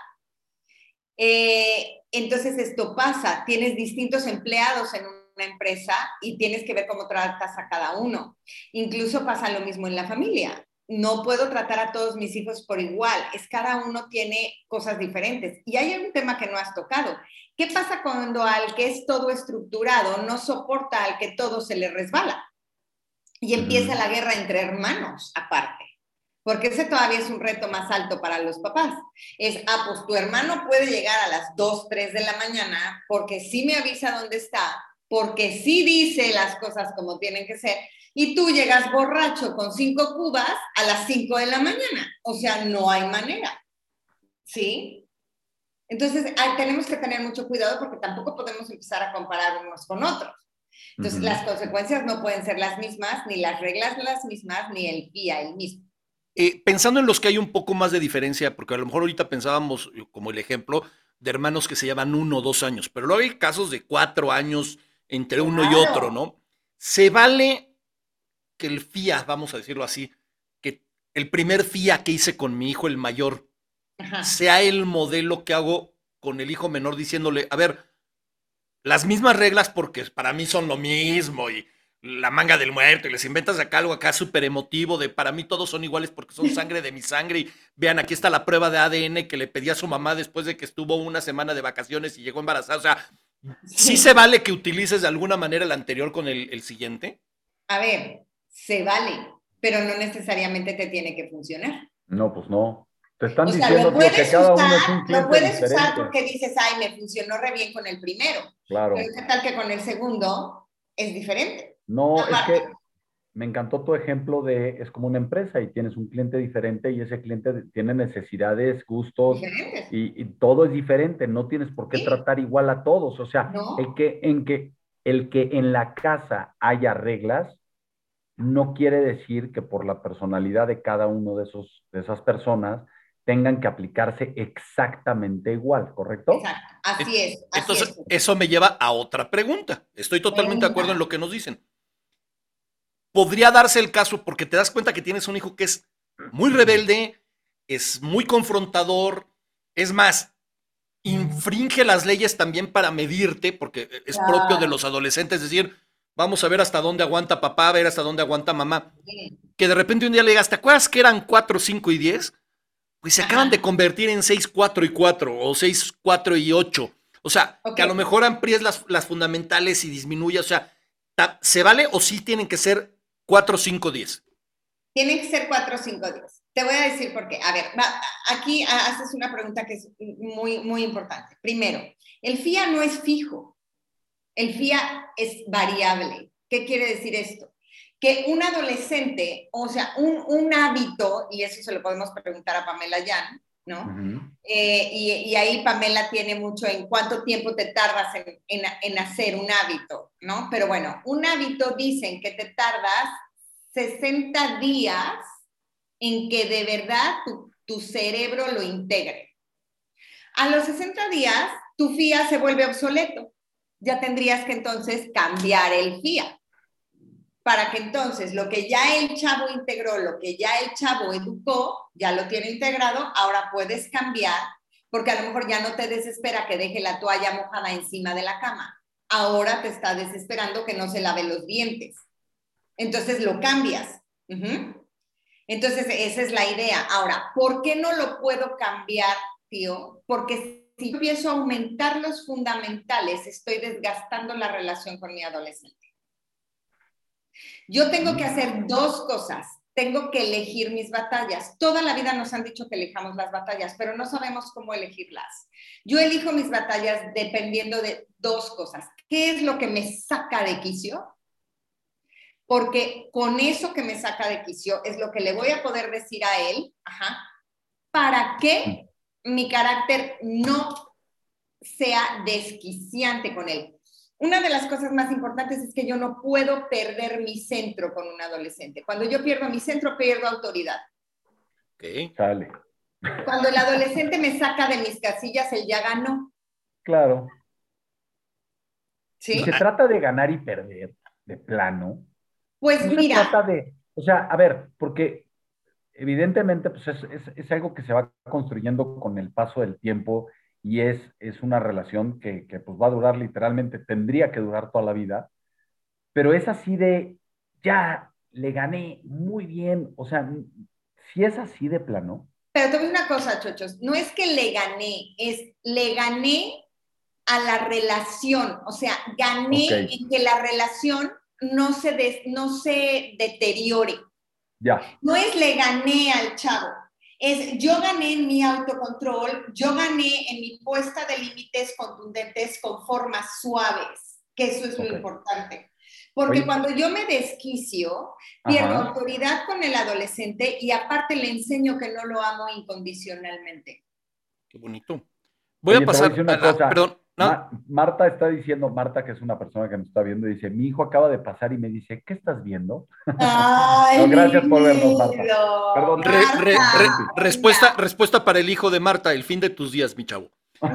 Eh, entonces esto pasa, tienes distintos empleados en una empresa y tienes que ver cómo tratas a cada uno. Incluso pasa lo mismo en la familia. No puedo tratar a todos mis hijos por igual, es cada uno tiene cosas diferentes. Y hay un tema que no has tocado. ¿Qué pasa cuando al que es todo estructurado no soporta al que todo se le resbala? Y empieza la guerra entre hermanos aparte. Porque ese todavía es un reto más alto para los papás. Es, ah, pues tu hermano puede llegar a las 2, 3 de la mañana porque sí me avisa dónde está, porque sí dice las cosas como tienen que ser, y tú llegas borracho con cinco cubas a las 5 de la mañana. O sea, no hay manera. ¿Sí? Entonces, tenemos que tener mucho cuidado porque tampoco podemos empezar a comparar unos con otros. Entonces, las consecuencias no pueden ser las mismas, ni las reglas las mismas, ni el día el mismo. Eh, pensando en los que hay un poco más de diferencia, porque a lo mejor ahorita pensábamos, como el ejemplo, de hermanos que se llevan uno o dos años, pero luego hay casos de cuatro años entre uno y otro, ¿no? Se vale que el FIA, vamos a decirlo así, que el primer FIA que hice con mi hijo, el mayor, Ajá. sea el modelo que hago con el hijo menor diciéndole, a ver, las mismas reglas porque para mí son lo mismo y la manga del muerto y les inventas acá algo acá súper emotivo de para mí todos son iguales porque son sangre de mi sangre y vean aquí está la prueba de ADN que le pedí a su mamá después de que estuvo una semana de vacaciones y llegó embarazada, o sea, sí se vale que utilices de alguna manera el anterior con el, el siguiente. A ver, se vale, pero no necesariamente te tiene que funcionar. No, pues no. Te están O sea, diciendo lo tío, que puedes cada usar, uno es un lo cliente puedes usar diferente. porque dices, ay, me funcionó re bien con el primero, Claro. pero qué tal que con el segundo es diferente. No, es que me encantó tu ejemplo de es como una empresa y tienes un cliente diferente y ese cliente tiene necesidades, gustos y, y todo es diferente. No tienes por qué Sí. tratar igual a todos. O sea, No. el que en que el que en la casa haya reglas no quiere decir que por la personalidad de cada uno de esos de esas personas tengan que aplicarse exactamente igual, ¿correcto? Exacto. Así es. Así Entonces, es. eso me lleva a otra pregunta. Estoy totalmente de acuerdo en lo que nos dicen. Podría darse el caso porque te das cuenta que tienes un hijo que es muy rebelde, es muy confrontador, es más, infringe las leyes también para medirte, porque es Claro. propio de los adolescentes decir, vamos a ver hasta dónde aguanta papá, a ver hasta dónde aguanta mamá. Sí. Que de repente un día le digas, ¿te acuerdas que eran 4, 5 y 10? Pues se acaban Ajá. de convertir en 6, 4 y 4 o 6, 4 y 8. O sea, que a lo mejor amplíes las, las fundamentales y disminuye. O sea, ¿se vale o sí tienen que ser 4, 5, 10? Tienen que ser 4, 5, 10. Te voy a decir por qué. A ver, aquí haces una pregunta que es muy, muy importante. Primero, el FIA no es fijo. El FIA es variable. ¿Qué quiere decir esto? Que un adolescente, o sea, un, un hábito, y eso se lo podemos preguntar a Pamela Yan, ¿no? Eh, y, ahí Pamela tiene mucho en cuánto tiempo te tardas en, en, hacer un hábito, ¿no? Pero bueno, un hábito dicen que te tardas 60 días en que de verdad tu, cerebro lo integre. A los 60 días, tu FIA se vuelve obsoleto. Ya tendrías que entonces cambiar el FIA para que entonces lo que ya el chavo integró, lo que ya el chavo educó, ya lo tiene integrado, ahora puedes cambiar, porque a lo mejor ya no te desespera que deje la toalla mojada encima de la cama. Ahora te está desesperando que no se lave los dientes. Entonces lo cambias. Entonces, esa es la idea. Ahora, ¿por qué no lo puedo cambiar, tío? Porque si empiezo a aumentar los fundamentales, estoy desgastando la relación con mi adolescente. Yo tengo que hacer dos cosas. Tengo que elegir mis batallas. Toda la vida nos han dicho que elijamos las batallas, pero no sabemos cómo elegirlas. Yo elijo mis batallas dependiendo de dos cosas. ¿Qué es lo que me saca de quicio? porque con eso que me saca de quicio es lo que le voy a poder decir a él, para que mi carácter no sea desquiciante con él. Una de las cosas más importantes es que yo no puedo perder mi centro con un adolescente. Cuando yo pierdo mi centro, pierdo autoridad. Ok. Sale. Cuando el adolescente me saca de mis casillas, él ya ganó. Claro. ¿Sí? se trata de ganar y perder, de plano, pues mira. trata de, o sea, a ver, porque evidentemente pues es, es, es, algo que se va construyendo con el paso del tiempo y es, es una relación que, que, pues va a durar literalmente, tendría que durar toda la vida, pero es así de, ya le gané muy bien, o sea, si es así de plano. Pero te voy una cosa, chochos, no es que le gané, es le gané a la relación, o sea, gané en que la relación no se, no se deteriore. Ya. No es le gané al chavo, es yo gané en mi autocontrol, yo gané en mi puesta de límites contundentes con formas suaves, que eso es lo importante. Porque cuando yo me desquicio, pierdo autoridad con el adolescente y aparte le enseño que no lo amo incondicionalmente. Qué bonito. Voy a pasar. A perdón, Marta está diciendo, Marta, que es una persona que nos está viendo, dice, mi hijo acaba de pasar y me dice, ¿qué estás viendo? gracias por vernos, Marta. Perdón. respuesta, respuesta para el hijo de Marta, el fin de tus días, mi chavo.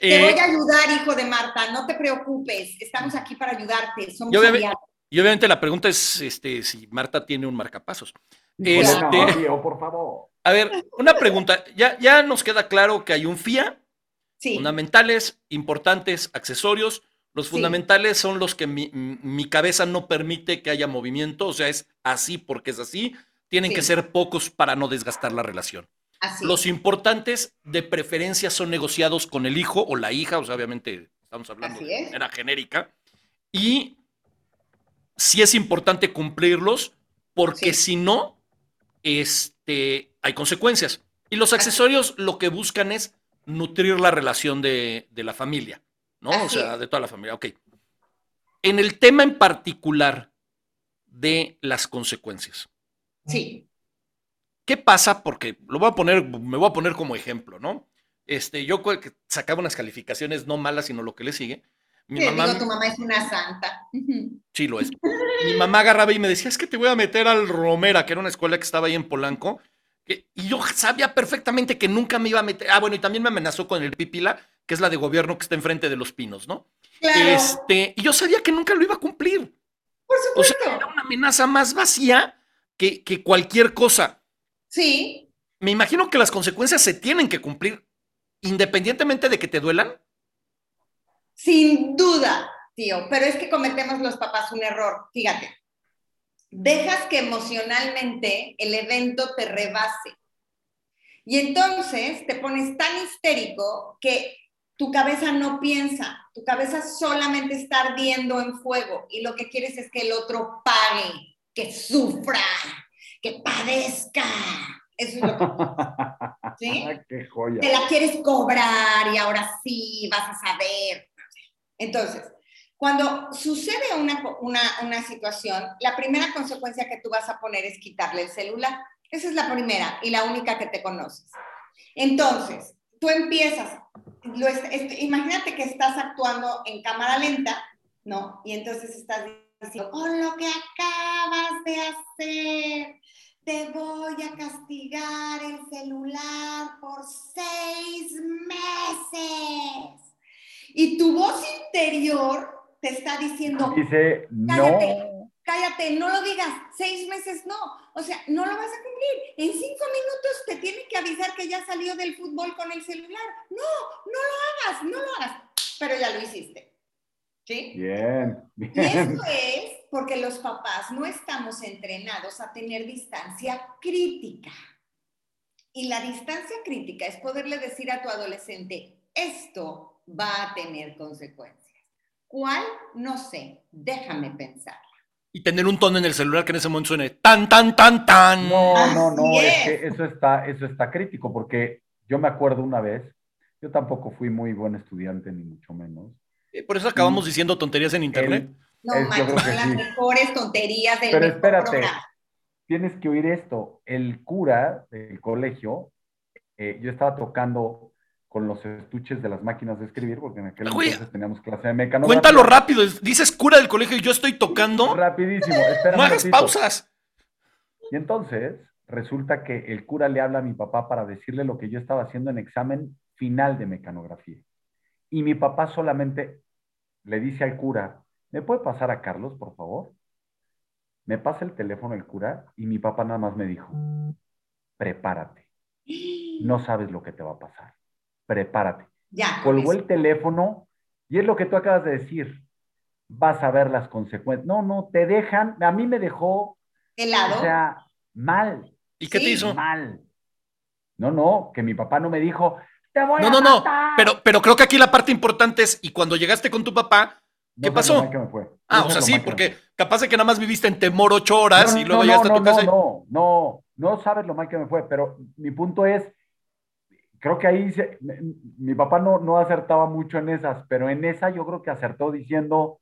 Este te voy a eh, ayudar, hijo de Marta, no te preocupes, estamos aquí para ayudarte, somos y obviamente, y obviamente la pregunta es este, si Marta tiene un marcapasos. Este, por favor. A ver, una pregunta. Ya, ya nos queda claro que hay un FIA, fundamentales, importantes, accesorios. Los fundamentales son los que mi, cabeza no permite que haya movimiento, o sea, es así porque es así. Tienen que ser pocos para no desgastar la relación. Los importantes, de preferencia, son negociados con el hijo o la hija, o sea, obviamente estamos hablando de manera genérica. Y sí es importante cumplirlos, porque si no, este, hay consecuencias. Y los accesorios lo que buscan es nutrir la relación de, la familia, ¿no? o sea, de toda la familia. Ok. En el tema en particular de las consecuencias. Sí. ¿Qué pasa? Porque lo voy a poner, me voy a poner como ejemplo, ¿no? Este, yo sacaba unas calificaciones no malas, sino lo que le sigue. Mi mamá, tu mamá es una santa. Sí, lo es. Mi mamá agarraba y me decía, es que te voy a meter al Romera, que era una escuela que estaba ahí en Polanco. y yo sabía perfectamente que nunca me iba a meter. Ah, bueno, y también me amenazó con el Pipila, que es la de gobierno que está enfrente de los pinos, ¿no? Este, y yo sabía que nunca lo iba a cumplir. Por supuesto. O sea, era una amenaza más vacía que, que cualquier cosa. Sí. Me imagino que las consecuencias se tienen que cumplir independientemente de que te duelan. Sin duda, tío, pero es que cometemos los papás un error. Fíjate, dejas que emocionalmente el evento te rebase. Y entonces te pones tan histérico que tu cabeza no piensa, tu cabeza solamente está ardiendo en fuego y lo que quieres es que el otro pague, que sufra, que padezca. Eso es lo que ¿Sí? Qué joya. Te la quieres cobrar y ahora sí vas a saber. Entonces, cuando sucede una, una, una situación, la primera consecuencia que tú vas a poner es quitarle el celular. Esa es la primera y la única que te conoces. Entonces, tú empiezas, imagínate que estás actuando en cámara lenta, ¿no? Y entonces estás diciendo, con lo que acabas de hacer, te voy a castigar el celular por seis meses. Y tu voz interior te está diciendo, dice, no cállate, no lo digas, seis meses no, o sea, no lo vas a cumplir. En cinco minutos te tienen que avisar que ya salió del fútbol con el celular. No, no lo hagas, no lo hagas, pero ya lo hiciste. ¿Sí? Bien, bien. Y eso es porque los papás no estamos entrenados a tener distancia crítica. Y la distancia crítica es poderle decir a tu adolescente, esto va a tener consecuencias. ¿Cuál? No sé, déjame pensar y tener un tono en el celular que en ese momento suene tan, tan, tan, tan. No, no, no, es que eso está, eso está crítico, porque yo me acuerdo una vez, yo tampoco fui muy buen estudiante, ni mucho menos. Por eso acabamos diciendo tonterías en internet. no, Max, son las mejores tonterías del Pero espérate, tienes que oír esto. El cura del colegio, eh, yo estaba tocando con los estuches de las máquinas de escribir, porque en aquel entonces teníamos clase de mecanografía. Cuéntalo rápido, dices cura del colegio y yo estoy tocando. Rapidísimo, espera No hagas pausas. Y entonces resulta que el cura le habla a mi papá para decirle lo que yo estaba haciendo en examen final de mecanografía. Y mi papá solamente le dice al cura, ¿me puede pasar a Carlos, por favor? Me pasa el teléfono el cura y mi papá nada más me dijo, prepárate. No sabes lo que te va a pasar prepárate. Ya. Colgó el teléfono y es lo que tú acabas de decir. Vas a ver las consecuencias. No, no, te dejan. A mí me dejó. Helado. O sea, mal. ¿Y qué te hizo? Mal. No, no, que mi papá no me dijo, te voy no, a No, no, no. Pero, pero creo que aquí la parte importante es, y cuando llegaste con tu papá, ¿qué pasó? Que me fue. Ah, o sea, sí, porque capaz de que nada más viviste en temor ocho horas y luego llegaste a tu casa. No, no, no, no sabes lo mal que me fue, pero mi punto es creo que ahí mi papá no, no acertaba mucho en esas, pero en esa yo creo que acertó diciendo,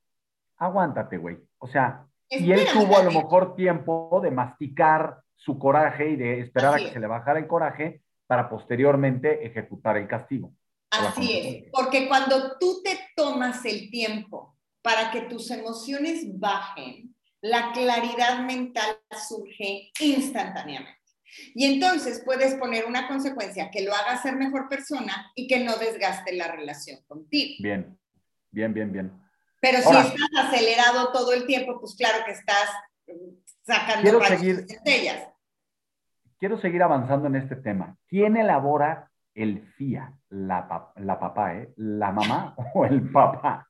aguántate, güey. O sea, y él tuvo a lo mejor tiempo de masticar su coraje y de esperar a que se le bajara el coraje para posteriormente ejecutar el castigo. Así es, porque cuando tú te tomas el tiempo para que tus emociones bajen, la claridad mental surge instantáneamente. Y entonces puedes poner una consecuencia que lo haga ser mejor persona y que no desgaste la relación contigo. Bien, bien, bien, bien. Pero si estás acelerado todo el tiempo, pues claro que estás mm, sacando quiero seguir, Quiero seguir avanzando en este tema. ¿Quién elabora el FIA? La, la papá, ¿eh? ¿La mamá o el papá?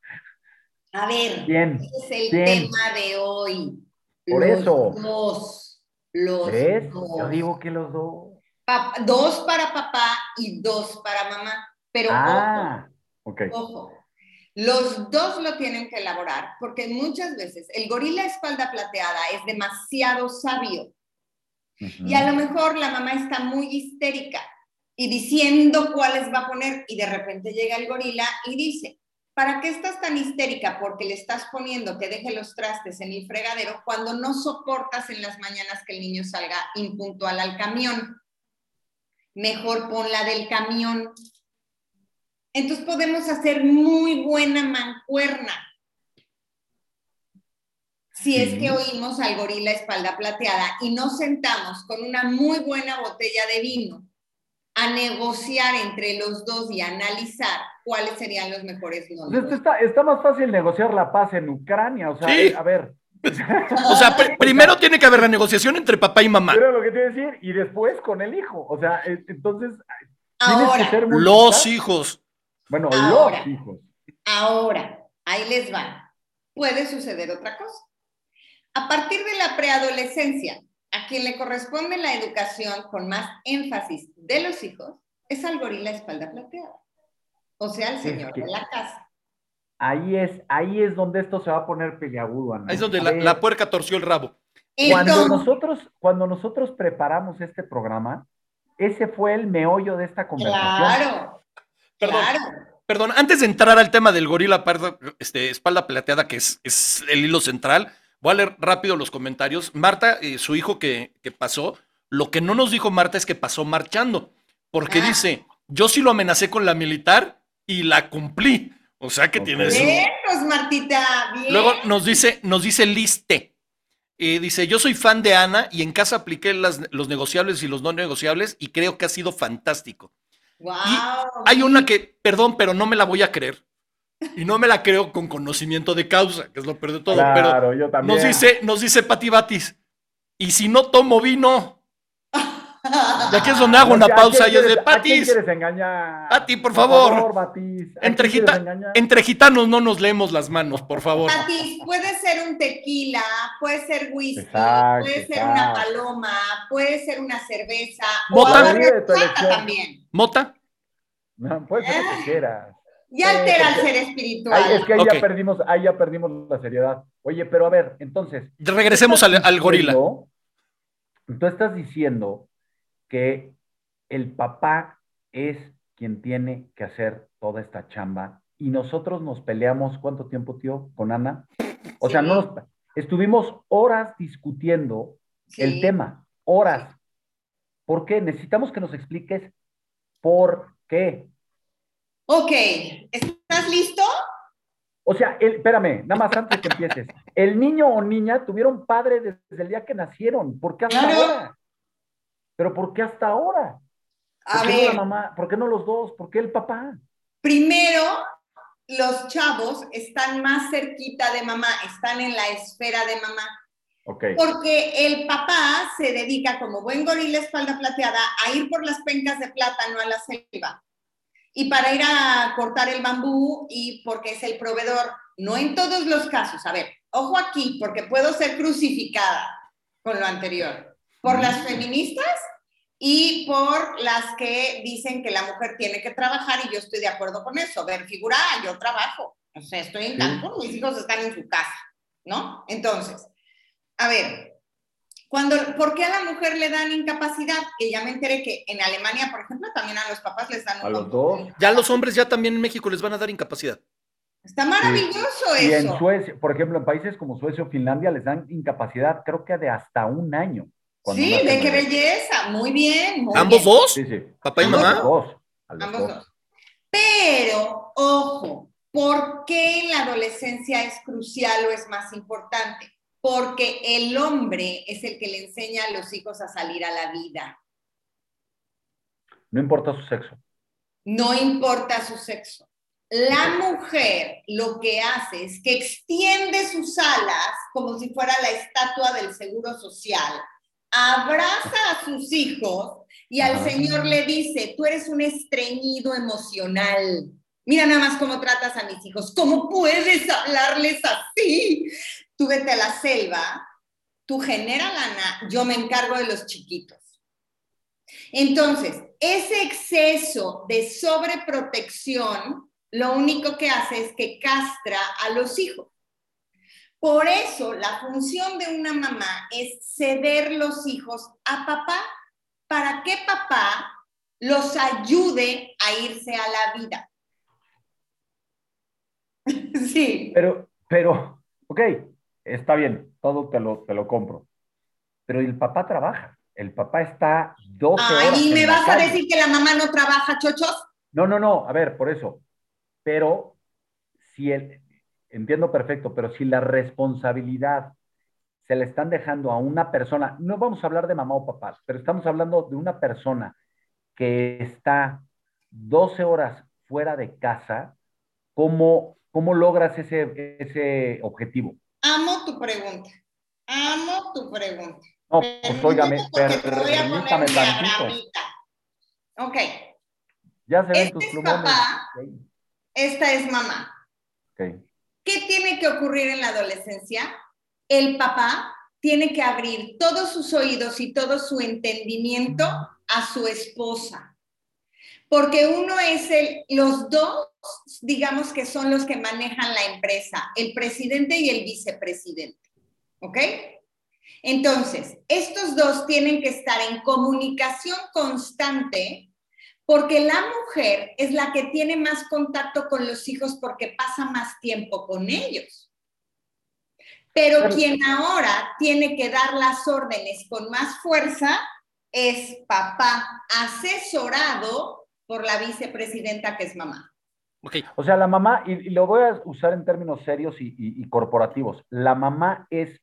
A ver, ¿Quién? es el tema de hoy. Por eso. Los Dos. Yo digo que los dos. dos para papá y dos para mamá. Pero ah, ojo, ojo, los dos lo tienen que elaborar porque muchas veces el gorila espalda plateada es demasiado sabio. Y a lo mejor la mamá está muy histérica y diciendo cuáles va a poner y de repente llega el gorila y dice, ¿Para qué estás tan histérica? Porque le estás poniendo que deje los trastes en el fregadero cuando no soportas en las mañanas que el niño salga impuntual al camión. Mejor ponla del camión. Entonces podemos hacer muy buena mancuerna. Si es que oímos al gorila espalda plateada y nos sentamos con una muy buena botella de vino a negociar entre los dos y analizar cuáles serían los mejores pues está, está, más fácil negociar la paz en Ucrania, o sea, a ver. o sea, primero tiene que haber la negociación entre papá y mamá. Pero lo que te voy a decir, y después con el hijo, o sea, entonces... Ahora, los hijos. Bueno, los hijos. Ahora, ahí les van. Puede suceder otra cosa. A partir de la preadolescencia, a quien le corresponde la educación con más énfasis de los hijos es al gorila espalda plateada, o sea, el señor de la casa. Ahí es, ahí es donde esto se va a poner peleagudo, Ahí es donde la, puerca torció el rabo. Cuando Entonces, nosotros, cuando nosotros preparamos este programa, ese fue el meollo de esta conversación. claro, Perdón. claro. Perdón, antes de entrar al tema del gorila pardo, este, espalda plateada, que es, es el hilo central, voy a leer rápido los comentarios. Marta, eh, su hijo que, que pasó, lo que no nos dijo Marta es que pasó marchando, porque Ah. dice, yo sí lo amenacé con la militar y la cumplí. O sea que Ok. tiene su... Bien, pues Martita, bien. Luego nos dice, nos dice Liste. Eh, dice, yo soy fan de Ana y en casa apliqué las- los negociables y los no negociables y creo que ha sido fantástico. Wow. Hay una que, perdón, pero no me la voy a creer. Y no me la creo con conocimiento de causa, que es lo peor de todo. Claro, pero yo también. nos dice, nos dice Pati Batis, y si no tomo vino, de aquí es donde hago O una sea, ¿a pausa y es de quieres- ¿A quién Patis. quieres engañar? Pati, por favor. Batis. ¿A Entre, quién quieres gita- engañar? entre gitanos no nos leemos las manos, por favor. Patis, puede ser un tequila, puede ser whisky, Exacto, puede ser una paloma, puede ser una cerveza, Bota. o de tu también. Mota, No, puede ser lo que quieras. Ya altera el porque- ser espiritual. Ay, es que ahí, ya perdimos, ahí ya perdimos la seriedad. Oye, pero a ver, entonces. regresemos al, al gorila. Tú estás diciendo que el papá es quien tiene que hacer toda esta chamba y nosotros nos peleamos, ¿cuánto tiempo, tío, con Ana? O sea, no nos, estuvimos horas discutiendo Sí. el tema, horas. ¿Por qué? Necesitamos que nos expliques por qué. Ok, ¿estás listo? O sea, el- espérame, nada más antes que empieces. El niño o niña tuvieron padre desde el día que nacieron. ¿Por qué hasta Claro. ahora? ¿Pero por qué hasta ahora? A ¿Por qué no la mamá? ¿Por qué no los dos? ¿Por qué el papá? primero, los chavos están más cerquita de mamá, están en la esfera de mamá. Ok. Porque el papá se dedica, como buen gorila espalda plateada, a ir por las pencas de plátano a la selva. Y para ir a cortar el bambú y porque es el proveedor. No en todos los casos. A ver, ojo aquí, porque puedo ser crucificada con lo anterior. Por las feministas y por las que dicen que la mujer tiene que trabajar y yo estoy de acuerdo con eso. Ver, figura, yo trabajo. O sea, estoy en. Cancún, mis hijos están en su casa, ¿no? Entonces, a ver, cuando, ¿por qué a la mujer le dan incapacidad? Que ya me enteré que en Alemania, por ejemplo, también a los papás les dan un A los dos. Ya los hombres ya también en México les van a dar incapacidad. Está maravilloso Y en eso. Suecia, por ejemplo, en países como Suecia o Finlandia les dan incapacidad, creo que de hasta un año. Sí, de qué belleza. Muy bien. muy ¿Ambos bien. dos? Sí, sí. ¿Papá y mamá? dos. a los Ambos dos. dos. Pero, ojo, ¿por qué en la adolescencia es crucial o es más importante? Porque el hombre es el que le enseña a los hijos a salir a la vida. No importa su sexo. No importa su sexo. La mujer lo que hace es que extiende sus alas como si fuera la estatua del seguro social, abraza a sus hijos y al. Señor le dice, tú eres un estreñido emocional. Mira nada más cómo tratas a mis hijos. ¿Cómo puedes hablarles así? Tú vete a la selva, tú genera lana, yo me encargo de los chiquitos. Entonces, ese exceso de sobreprotección lo único que hace es que castra a los hijos. Por eso la función de una mamá es ceder los hijos a papá para que papá los ayude a irse a la vida. Sí. Pero, pero, ok, está bien, todo te lo, te lo compro. Pero el papá trabaja. El papá está 12 horas. Ay, ¿me vas a decir que la mamá no trabaja, chochos? No, no, no, a ver, por eso. Pero si el, entiendo perfecto, pero si la responsabilidad se le están dejando a una persona, no vamos a hablar de mamá o papá, pero estamos hablando de una persona que está 12 horas fuera de casa, ¿cómo, cómo logras ese, ese objetivo? Amo tu pregunta. Amo tu pregunta. No, pues óigame, permítame tantito. Ok, Ya se ven Este tus es plumones. papá. esta es mamá. Ok, ok. ¿Qué tiene que ocurrir en la adolescencia? El papá tiene que abrir todos sus oídos y todo su entendimiento a su esposa. Porque uno es el, los dos, digamos que son los que manejan la empresa, el presidente y el vicepresidente. ¿Ok? Entonces, estos dos tienen que estar en comunicación constante porque la mujer es la que tiene más contacto con los hijos porque pasa más tiempo con ellos. Pero quien ahora tiene que dar las órdenes con más fuerza es papá, asesorado por la vicepresidenta que es mamá. O sea, la mamá, y, lo voy a usar en términos serios y, corporativos, la mamá es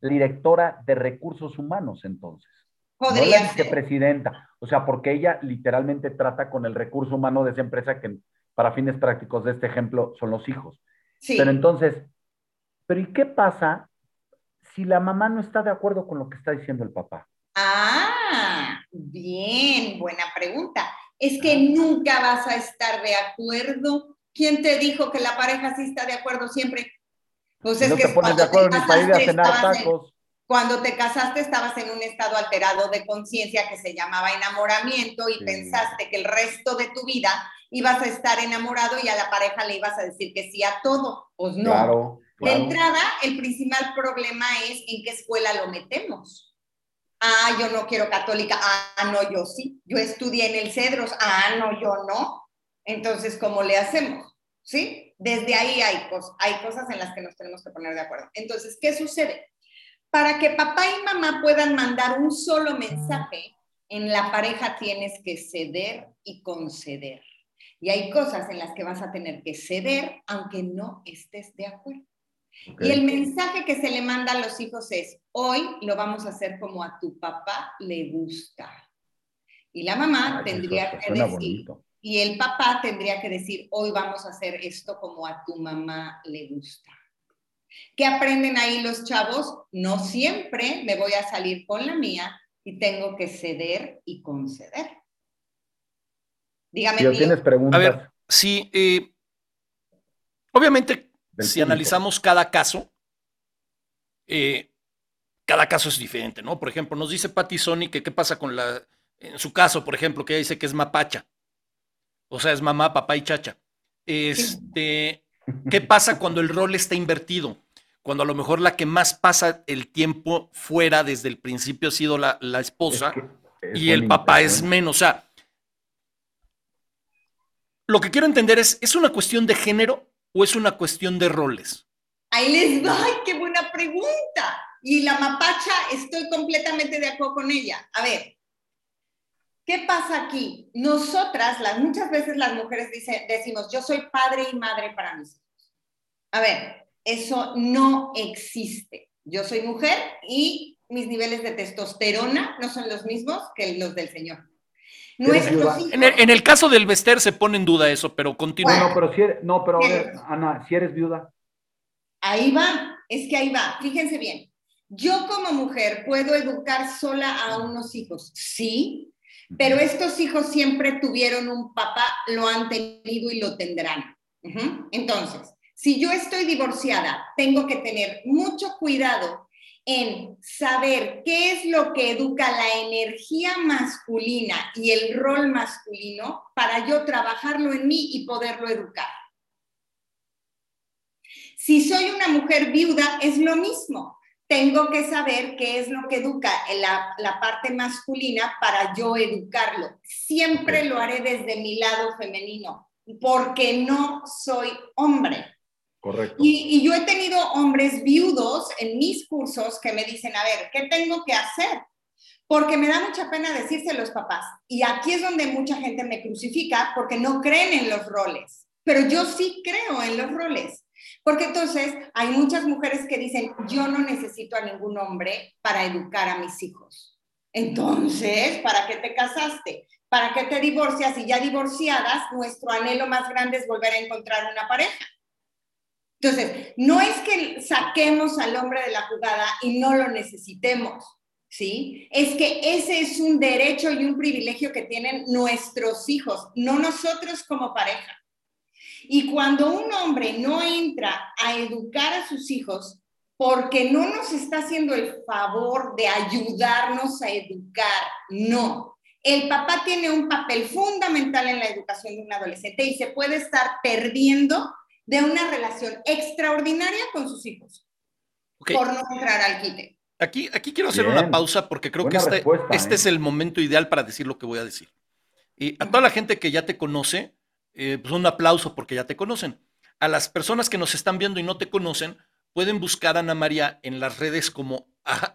directora de recursos humanos entonces. Podría no la vicepresidenta. O sea, porque ella literalmente trata con el recurso humano de esa empresa que para fines prácticos de este ejemplo son los hijos. Sí. Pero entonces, ¿pero y qué pasa si la mamá no está de acuerdo con lo que está diciendo el papá? Ah, bien, buena pregunta. Es que nunca vas a estar de acuerdo. ¿Quién te dijo que la pareja sí está de acuerdo siempre? Pues es no que te pones de acuerdo ni para ir a cenar tacos. cuando te casaste estabas en un estado alterado de conciencia que se llamaba enamoramiento y pensaste que el resto de tu vida ibas a estar enamorado y a la pareja le ibas a decir que sí a todo. Pues no. Claro, De entrada, el principal problema es en qué escuela lo metemos. Ah, yo no quiero católica. Ah, no, yo sí. Yo estudié en el Cedros. Ah, no, yo no. Entonces, ¿cómo le hacemos? ¿Sí? Desde ahí hay, hay cosas en las que nos tenemos que poner de acuerdo. Entonces, ¿qué sucede? Para que papá y mamá puedan mandar un solo mensaje, en la pareja tienes que ceder y conceder. Y hay cosas en las que vas a tener que ceder aunque no estés de acuerdo. Y el mensaje que se le manda a los hijos es, hoy lo vamos a hacer como a tu papá le gusta. Y la mamá tendría que decir, y el papá tendría que decir, hoy vamos a hacer esto como a tu mamá le gusta. ¿Qué aprenden ahí los chavos? No siempre me voy a salir con la mía y tengo que ceder y conceder. Dígame. tienes preguntas. A ver, sí, eh, obviamente si analizamos cada caso, eh, cada caso es diferente, ¿no? Por ejemplo, nos dice Patty Sony que qué pasa con la, en su caso, por ejemplo, que ella dice que es mapacha. O sea, es mamá, papá y chacha. Este, ¿qué pasa cuando el rol está invertido? Cuando a lo mejor la que más pasa el tiempo fuera desde el principio ha sido la, esposa y el papá es menos. O sea, lo que quiero entender es, ¿es una cuestión de género o es una cuestión de roles? Ahí les va, qué buena pregunta. Y la mapacha, estoy completamente de acuerdo con ella. A ver, ¿qué pasa aquí? Nosotras, las, muchas veces las mujeres dicen, decimos, yo soy padre y madre para mis hijos. A ver, eso no existe. Yo soy mujer y mis niveles de testosterona no son los mismos que los del Señor. En el, caso del Vester se pone en duda eso, pero continúa. no, pero si eres, no, pero Ana, si eres viuda. Ahí va, es que ahí va. Fíjense bien. Yo como mujer puedo educar sola a unos hijos, sí, pero estos hijos siempre tuvieron un papá, lo han tenido y lo tendrán. Entonces, si yo estoy divorciada, tengo que tener mucho cuidado en saber qué es lo que educa la energía masculina y el rol masculino para yo trabajarlo en mí y poderlo educar. Si soy una mujer viuda, es lo mismo. Tengo que saber qué es lo que educa la, la parte masculina para yo educarlo. Siempre lo haré desde mi lado femenino, porque no soy hombre. Correcto. Y, yo he tenido hombres viudos en mis cursos que me dicen, a ver, ¿qué tengo que hacer? Porque me da mucha pena decirse los papás. Y aquí es donde mucha gente me crucifica porque no creen en los roles. Pero yo sí creo en los roles. Porque entonces hay muchas mujeres que dicen, yo no necesito a ningún hombre para educar a mis hijos. Entonces, ¿para qué te casaste? ¿Para qué te divorcias? Y ya divorciadas, nuestro anhelo más grande es volver a encontrar una pareja. Entonces, no es que saquemos al hombre de la jugada y no lo necesitemos, ¿sí? Es que ese es un derecho y un privilegio que tienen nuestros hijos, no nosotros como pareja. Y cuando un hombre no entra a educar a sus hijos, porque no nos está haciendo el favor de ayudarnos a educar, no. El papá tiene un papel fundamental en la educación de un adolescente y se puede estar perdiendo de una relación extraordinaria con sus hijos por no entrar al quite. Aquí, aquí quiero hacer una pausa porque creo que este, este ¿eh? es el momento ideal para decir lo que voy a decir. Y a toda la gente que ya te conoce, eh, pues un aplauso porque ya te conocen. A las personas que nos están viendo y no te conocen, pueden buscar a Ana María en las redes como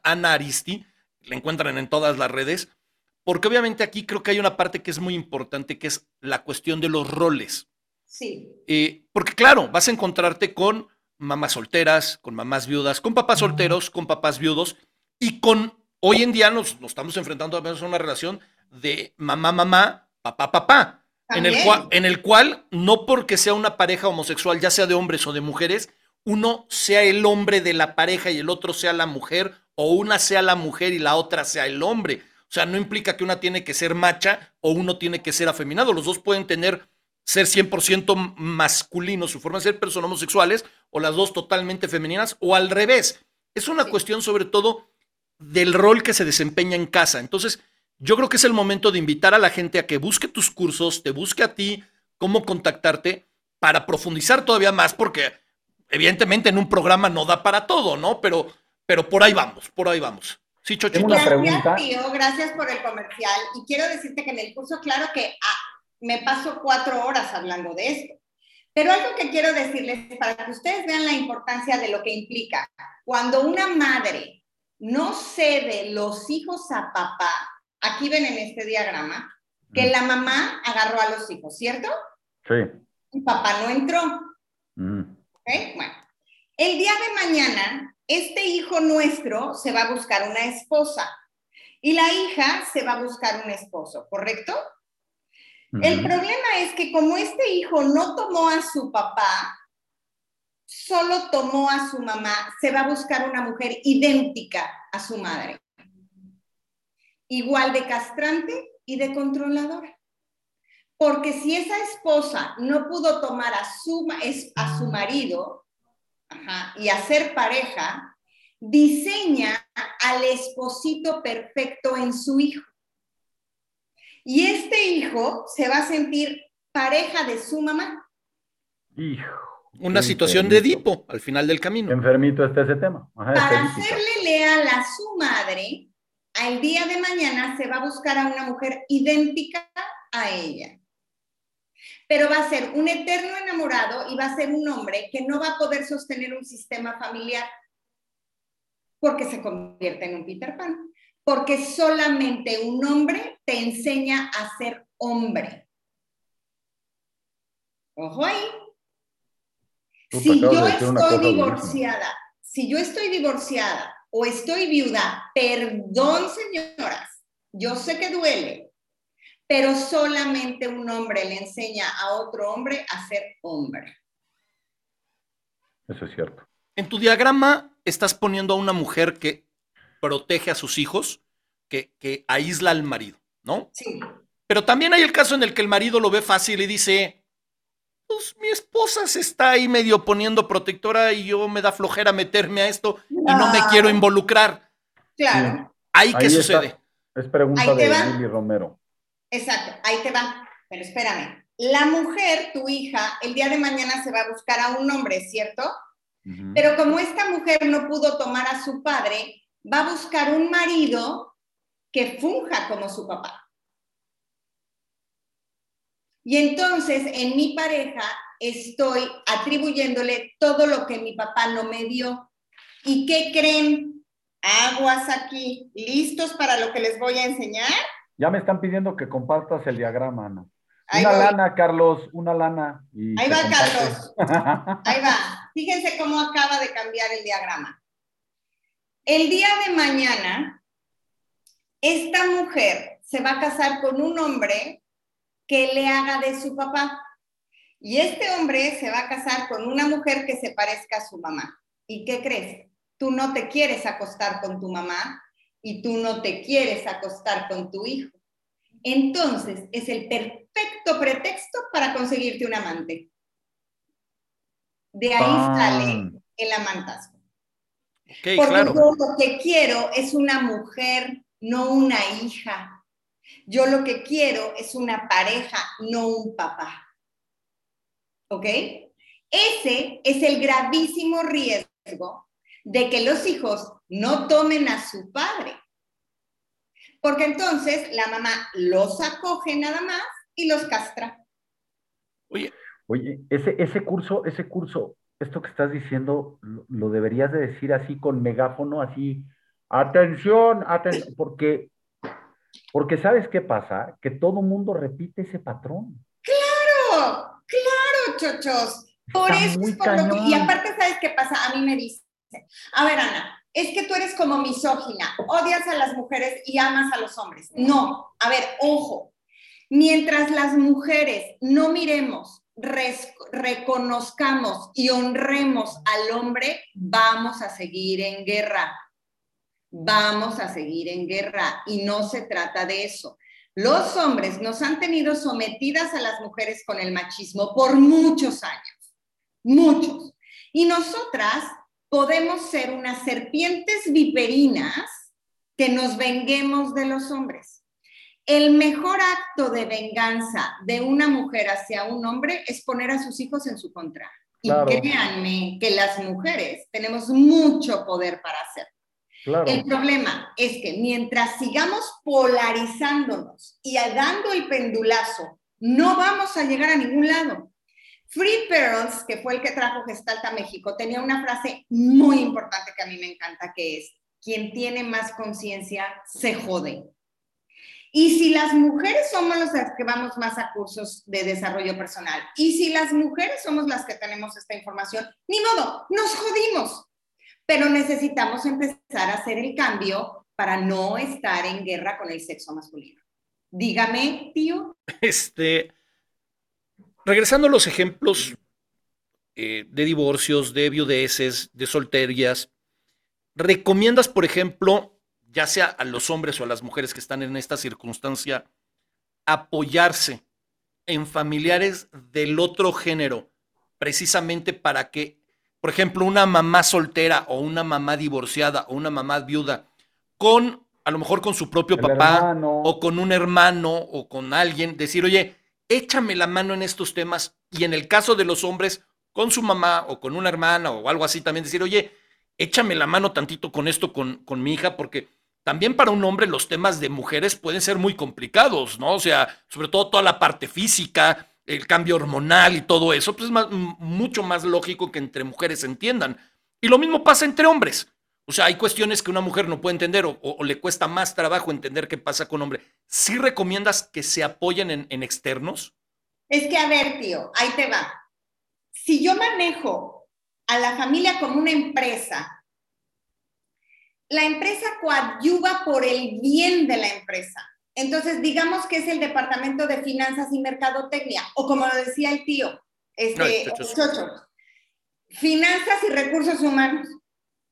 Ana Aristi, la encuentran en todas las redes, porque obviamente aquí creo que hay una parte que es muy importante, que es la cuestión de los roles. Sí. Eh, porque claro, vas a encontrarte con mamás solteras, con mamás viudas, con papás solteros, con papás viudos y con, hoy en día nos, estamos enfrentando a una relación de mamá, mamá, papá, papá, en el, cual, en el cual no porque sea una pareja homosexual, ya sea de hombres o de mujeres, uno sea el hombre de la pareja y el otro sea la mujer, o una sea la mujer y la otra sea el hombre. O sea, no implica que una tiene que ser macha o uno tiene que ser afeminado. Los dos pueden tener ser 100% masculinos, su forma de ser, pero son homosexuales, o las dos totalmente femeninas, o al revés. Es una cuestión sobre todo del rol que se desempeña en casa. Entonces, yo creo que es el momento de invitar a la gente a que busque tus cursos, te busque a ti cómo contactarte para profundizar todavía más, porque evidentemente en un programa no da para todo, ¿no? Pero, pero por ahí vamos, por ahí vamos. Sí, Chochito. Gracias, tío, gracias por el comercial. Y quiero decirte que en el curso, claro que ah, me paso cuatro horas hablando de esto. Pero algo que quiero decirles para que ustedes vean la importancia de lo que implica. Cuando una madre no cede los hijos a papá, aquí ven en este diagrama, que mm. la mamá agarró a los hijos, ¿cierto? Sí. Y papá no entró. Mm. Bueno, el día de mañana, este hijo nuestro se va a buscar una esposa y la hija se va a buscar un esposo, ¿correcto? El problema es que como este hijo no tomó a su papá, solo tomó a su mamá, se va a buscar una mujer idéntica a su madre. Igual de castrante y de controladora. Porque si esa esposa no pudo tomar a su, a su marido y hacer pareja, diseña al esposito perfecto en su hijo. Y este hijo se va a sentir pareja de su mamá. Hijo. Una situación de Edipo al final del camino. Enfermito está ese tema. Para hacerle leal a su madre, al día de mañana se va a buscar a una mujer idéntica a ella. Pero va a ser un eterno enamorado y va a ser un hombre que no va a poder sostener un sistema familiar porque se convierte en un Peter Pan porque solamente un hombre te enseña a ser hombre. Ojo ahí. Si yo estoy divorciada, si yo estoy divorciada o estoy viuda, perdón señoras, yo sé que duele, pero solamente un hombre le enseña a otro hombre a ser hombre. Eso es cierto. En tu diagrama estás poniendo a una mujer que protege a sus hijos, que, que aísla al marido, ¿no? Sí. Pero también hay el caso en el que el marido lo ve fácil y dice, pues mi esposa se está ahí medio poniendo protectora y yo me da flojera meterme a esto y no me quiero involucrar. Claro. ¿Ahí qué sucede? Es pregunta de Lili Romero. Exacto, ahí te va. Pero espérame. La mujer, tu hija, el día de mañana se va a buscar a un hombre, ¿cierto? Pero como esta mujer no pudo tomar a su padre, va a buscar un marido que funja como su papá. Y entonces en mi pareja estoy atribuyéndole todo lo que mi papá no me dio. ¿Y qué creen? Aguas aquí, ¿listos para lo que les voy a enseñar? Ya me están pidiendo que compartas el diagrama, Ana. una lana, Carlos, una lana. Ahí va, Carlos. Ahí va. Fíjense cómo acaba de cambiar el diagrama. El día de mañana, esta mujer se va a casar con un hombre que le haga de su papá. Y este hombre se va a casar con una mujer que se parezca a su mamá. ¿Y qué crees? Tú no te quieres acostar con tu mamá y tú no te quieres acostar con tu hijo. Entonces, es el perfecto pretexto para conseguirte un amante. De ahí sale el Porque yo lo que quiero es una mujer, no una hija. Yo lo que quiero es una pareja, no un papá. ¿Ok? Ese es el gravísimo riesgo de que los hijos no tomen a su padre. Porque entonces la mamá los acoge nada más y los castra. Oye, Oye ese, ese curso, ese curso, esto que estás diciendo, lo, deberías de decir así con megáfono, así, atención, atención, porque, porque ¿sabes qué pasa? Que todo mundo repite ese patrón. Claro, claro, chochos. Por eso es por lo que, y aparte, ¿sabes qué pasa? A mí me dicen, a ver, Ana, es que tú eres como misógina, odias a las mujeres y amas a los hombres. No, a ver, ojo, mientras las mujeres no miremos, reconozcamos y honremos al hombre, vamos a seguir en guerra. Vamos a seguir en guerra y no se trata de eso. Los hombres nos han tenido sometidas a las mujeres con el machismo por muchos años, muchos. Y nosotras podemos ser unas serpientes viperinas que nos venguemos de los hombres. El mejor acto de venganza de una mujer hacia un hombre es poner a sus hijos en su contra. Y créanme que las mujeres tenemos mucho poder para hacerlo. El problema es que mientras sigamos polarizándonos y dando el pendulazo, no vamos a llegar a ningún lado. Free Pearls, que fue el que trajo Gestalt a México, tenía una frase muy importante que a mí me encanta, que es, quien tiene más conciencia se jode. Y si las mujeres somos las que vamos más a cursos de desarrollo personal, y si las mujeres somos las que tenemos esta información, ni modo, nos jodimos. Pero necesitamos empezar a hacer el cambio para no estar en guerra con el sexo masculino. Dígame, tío. Este, regresando a los ejemplos eh, de divorcios, de viudeces, de solterías, ¿recomiendas, por ejemplo, ya sea a los hombres o a las mujeres que están en esta circunstancia, apoyarse en familiares del otro género, precisamente para que, por ejemplo, una mamá soltera o una mamá divorciada o una mamá viuda, con, a lo mejor con su propio papá o con un hermano o con alguien, decir, oye, échame la mano en estos temas y en el caso de los hombres, con su mamá o con una hermana o algo así, también decir, oye, échame la mano tantito con esto, con, con mi hija, porque también para un hombre los temas de mujeres pueden ser muy complicados, ¿no? O sea, sobre todo toda la parte física, el cambio hormonal y todo eso, pues es mucho más lógico que entre mujeres entiendan. Y lo mismo pasa entre hombres. O sea, hay cuestiones que una mujer no puede entender o, le cuesta más trabajo entender qué pasa con hombre. ¿Sí recomiendas que se apoyen en, en externos? Es que, a ver, tío, ahí te va. Si yo manejo a la familia como una empresa, la empresa coadyuva por el bien de la empresa. Entonces, digamos que es el departamento de finanzas y mercadotecnia, o como lo decía el tío, este, chocho. finanzas y recursos humanos,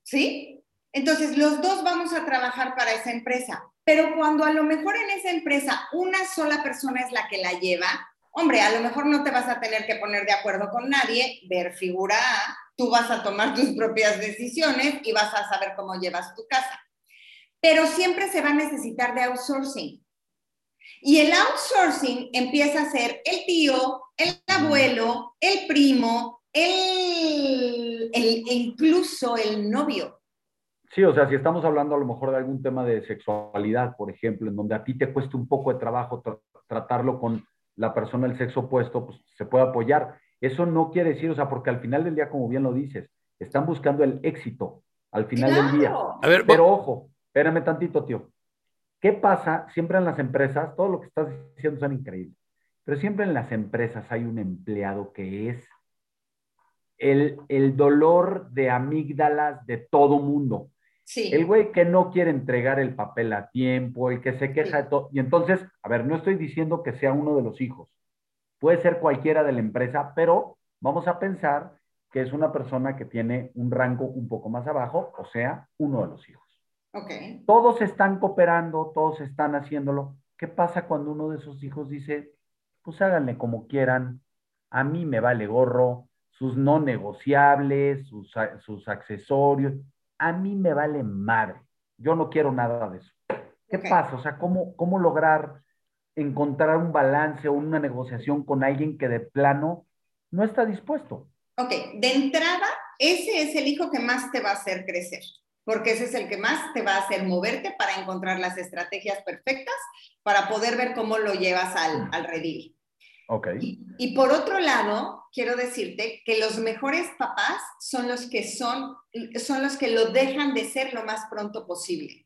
¿sí? Entonces, los dos vamos a trabajar para esa empresa, pero cuando a lo mejor en esa empresa una sola persona es la que la lleva, hombre, a lo mejor no te vas a tener que poner de acuerdo con nadie, ver figura A, tú vas a tomar tus propias decisiones y vas a saber cómo llevas tu casa. Pero siempre se va a necesitar de outsourcing. Y el outsourcing empieza a ser el tío, el abuelo, el primo, el, el, incluso el novio. Sí, o sea, si estamos hablando a lo mejor de algún tema de sexualidad, por ejemplo, en donde a ti te cueste un poco de trabajo tratarlo con la persona del sexo opuesto, pues se puede apoyar. Eso no quiere decir, o sea, porque al final del día, como bien lo dices, están buscando el éxito al final del día. A ver, Pero ojo, espérame tantito, tío. ¿Qué pasa? Siempre en las empresas, todo lo que estás diciendo son increíbles, pero siempre en las empresas hay un empleado que es el, el dolor de amígdalas de todo mundo. El güey que no quiere entregar el papel a tiempo, el que se queja de todo. Y entonces, a ver, no estoy diciendo que sea uno de los hijos. Puede ser cualquiera de la empresa, pero vamos a pensar que es una persona que tiene un rango un poco más abajo, o sea, uno de los hijos. Okay. Todos están cooperando, todos están haciéndolo. ¿Qué pasa cuando uno de esos hijos dice, pues háganle como quieran, a mí me vale gorro, sus no negociables, sus, sus accesorios, a mí me vale madre. Yo no quiero nada de eso. ¿Qué pasa? O sea, ¿cómo, ¿cómo lograr encontrar un balance o una negociación con alguien que de plano no está dispuesto? Ok, de entrada, ese es el hijo que más te va a hacer crecer, porque ese es el que más te va a hacer moverte para encontrar las estrategias perfectas para poder ver cómo lo llevas al, al redil. Okay. Y, por otro lado, quiero decirte que los mejores papás son los que son, son los que lo dejan de ser lo más pronto posible.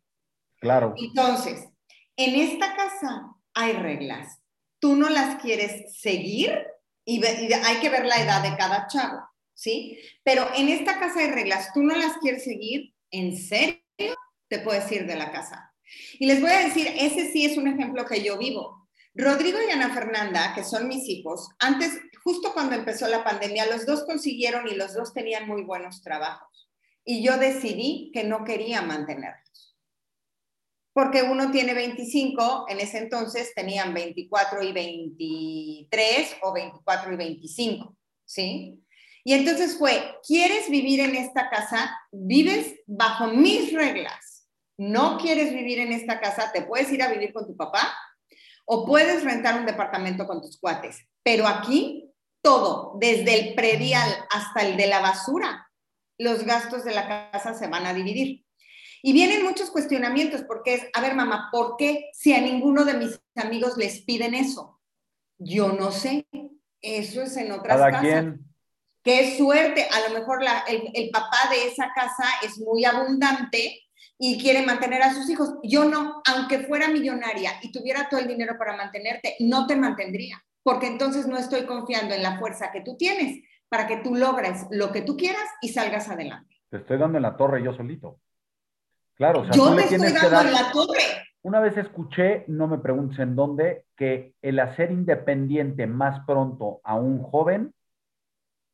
Claro. Entonces, en esta casa hay reglas. Tú no las quieres seguir y, hay que ver la edad de cada chavo, ¿sí? Pero en esta casa hay reglas. Tú no las quieres seguir, ¿en serio? Te puedes ir de la casa. Y les voy a decir, ese sí es un ejemplo que yo vivo. Rodrigo y Ana Fernanda, que son mis hijos, antes, justo cuando empezó la pandemia, los dos consiguieron y los dos tenían muy buenos trabajos. Y yo decidí que no quería mantenerlos. Porque uno tiene 25, en ese entonces tenían 24 y 23 o 24 y 25, ¿sí? Y entonces fue, ¿quieres vivir en esta casa? Vives bajo mis reglas. No quieres vivir en esta casa, te puedes ir a vivir con tu papá o puedes rentar un departamento con tus cuates. Pero aquí, todo, desde el predial hasta el de la basura, los gastos de la casa se van a dividir. Y vienen muchos cuestionamientos porque es, a ver mamá, ¿por qué si a ninguno de mis amigos les piden eso? Yo no sé, eso es en otras casas. Qué suerte, a lo mejor el, el papá de esa casa es muy abundante y quiere mantener a sus hijos. Yo no, aunque fuera millonaria y tuviera todo el dinero para mantenerte, no te mantendría, porque entonces no estoy confiando en la fuerza que tú tienes para que tú logres lo que tú quieras y salgas adelante. Te estoy dando en la torre yo solito. Claro, o sea, yo te estoy dando en la torre. Una vez escuché, no me preguntes en dónde, que el hacer independiente más pronto a un joven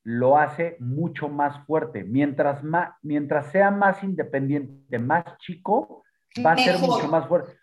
lo hace mucho más fuerte. Mientras, más, mientras sea más independiente, más chico, va a ser mucho más fuerte.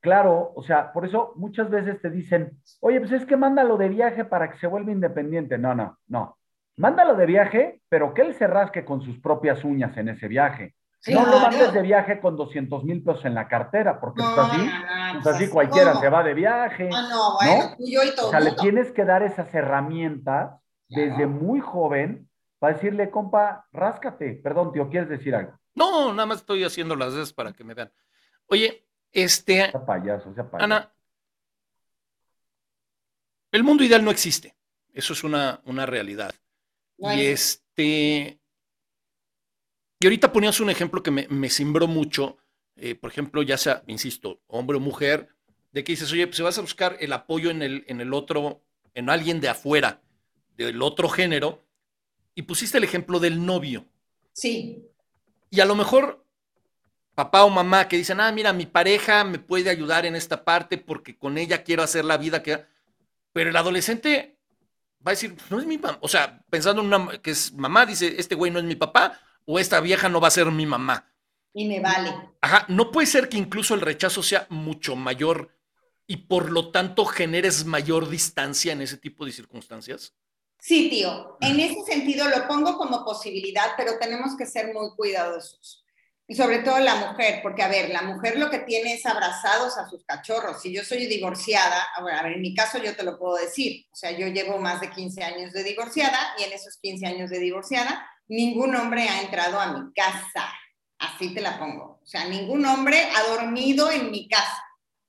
Claro, o sea, por eso muchas veces te dicen, oye, pues es que mándalo de viaje para que se vuelva independiente. No, no, no. Mándalo de viaje, pero que él se rasque con sus propias uñas en ese viaje. No lo mandes de viaje con 200 mil pesos en la cartera, porque no, así, pues pues así cualquiera se va de viaje. Ah, no, bueno, yo y todo O sea, le tienes que dar esas herramientas desde muy joven para decirle, compa, ráscate. Perdón, tío, ¿quieres decir algo? No, nada más estoy haciendo las veces para que me vean. Oye, este. payaso, payaso. Ana, el mundo ideal no existe. Eso es una, una realidad. Y este. Y ahorita ponías un ejemplo que me, me cimbró mucho. Eh, por ejemplo, ya sea, insisto, hombre o mujer, de que dices, oye, pues si vas a buscar el apoyo en el, en el otro, en alguien de afuera, del otro género, y pusiste el ejemplo del novio. Sí. Y a lo mejor papá o mamá que dicen, ah, mira, mi pareja me puede ayudar en esta parte porque con ella quiero hacer la vida que... Pero el adolescente va a decir, no es mi mamá. O sea, pensando en una que es mamá, dice, este güey no es mi papá o esta vieja no va a ser mi mamá. Y me vale. Ajá, no puede ser que incluso el rechazo sea mucho mayor y por lo tanto generes mayor distancia en ese tipo de circunstancias. Sí, tío, en ese sentido lo pongo como posibilidad, pero tenemos que ser muy cuidadosos. Y sobre todo la mujer, porque a ver, la mujer lo que tiene es abrazados a sus cachorros. Si yo soy divorciada, a ver, en mi caso yo te lo puedo decir, o sea, yo llevo más de 15 años de divorciada y en esos 15 años de divorciada, ningún hombre ha entrado a mi casa. Así te la pongo. O sea, ningún hombre ha dormido en mi casa,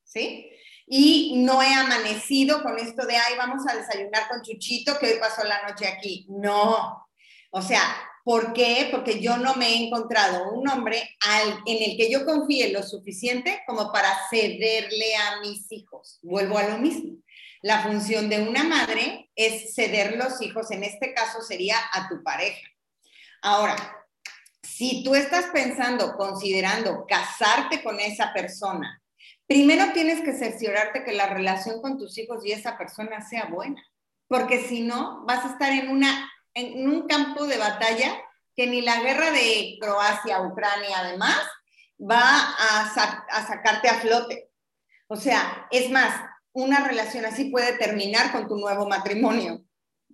¿sí? y no he amanecido con esto de, ay, vamos a desayunar con Chuchito que hoy pasó la noche aquí. No. O sea, ¿por qué? Porque yo no me he encontrado un hombre al, en el que yo confíe lo suficiente como para cederle a mis hijos. Vuelvo a lo mismo. La función de una madre es ceder los hijos, en este caso sería a tu pareja. Ahora, si tú estás pensando, considerando casarte con esa persona, primero tienes que cerciorarte que la relación con tus hijos y esa persona sea buena, porque si no, vas a estar en, una, en un campo de batalla que ni la guerra de Croacia, Ucrania, además, va a, a sacarte a flote. O sea, es más, una relación así puede terminar con tu nuevo matrimonio,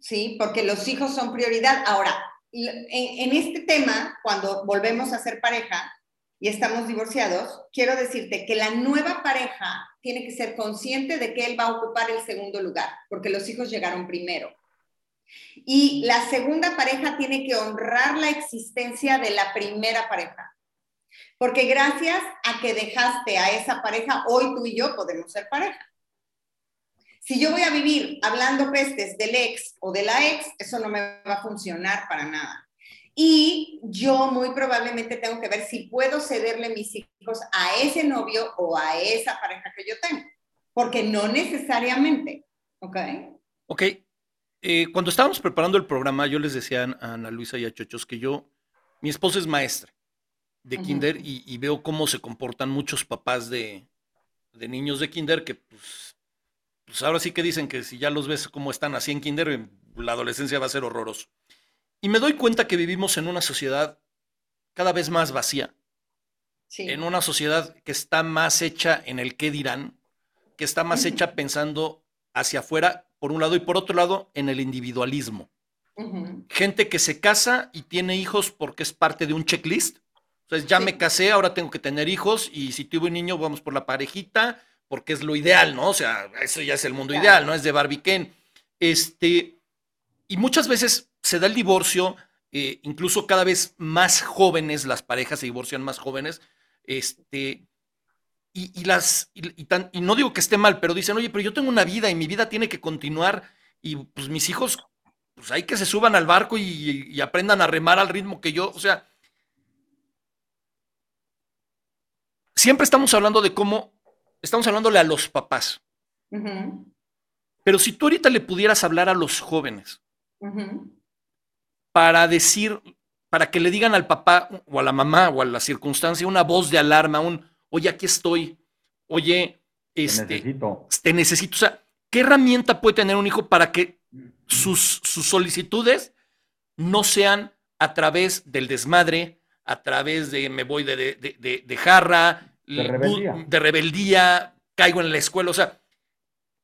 ¿sí? Porque los hijos son prioridad. Ahora, en, este tema, cuando volvemos a ser pareja, y estamos divorciados, quiero decirte que la nueva pareja tiene que ser consciente de que él va a ocupar el segundo lugar, porque los hijos llegaron primero. Y la segunda pareja tiene que honrar la existencia de la primera pareja. Porque gracias a que dejaste a esa pareja, hoy tú y yo podemos ser pareja. Si yo voy a vivir hablando pestes del ex o de la ex, eso no me va a funcionar para nada. Y yo muy probablemente tengo que ver si puedo cederle mis hijos a ese novio o a esa pareja que yo tengo, porque no necesariamente, ¿ok? Ok. Eh, cuando estábamos preparando el programa, yo les decía a Ana Luisa y a Chochos que yo, mi esposa es maestra de kinder y, veo cómo se comportan muchos papás de, de niños de kinder que pues, pues ahora sí que dicen que si ya los ves cómo están así en kinder, la adolescencia va a ser horroroso. Y me doy cuenta que vivimos en una sociedad cada vez más vacía. En una sociedad que está más hecha en el qué dirán, que está más hecha pensando hacia afuera, por un lado, y por otro lado, en el individualismo. Gente que se casa y tiene hijos porque es parte de un checklist. Entonces, ya me casé, ahora tengo que tener hijos, y si tuve un niño, vamos por la parejita, porque es lo ideal, ¿no? O sea, eso ya es el mundo ideal, ¿no? Es de Barbie Ken. Este, y muchas veces se da el divorcio, eh, incluso cada vez más jóvenes, las parejas se divorcian más jóvenes, este, y, las, y, no digo que esté mal, pero dicen, oye, pero yo tengo una vida y mi vida tiene que continuar y pues mis hijos, pues hay que se suban al barco y, aprendan a remar al ritmo que yo, o sea, siempre estamos hablando de cómo, estamos hablándole a los papás. Pero si tú ahorita le pudieras hablar a los jóvenes, para decir, para que le digan al papá o a la mamá o a la circunstancia una voz de alarma, un, oye, aquí estoy, oye, este, te necesito. Te necesito. O sea, ¿qué herramienta puede tener un hijo para que sus, sus solicitudes no sean a través del desmadre, a través de me voy de, de, de, jarra, de rebeldía. de rebeldía, caigo en la escuela? O sea,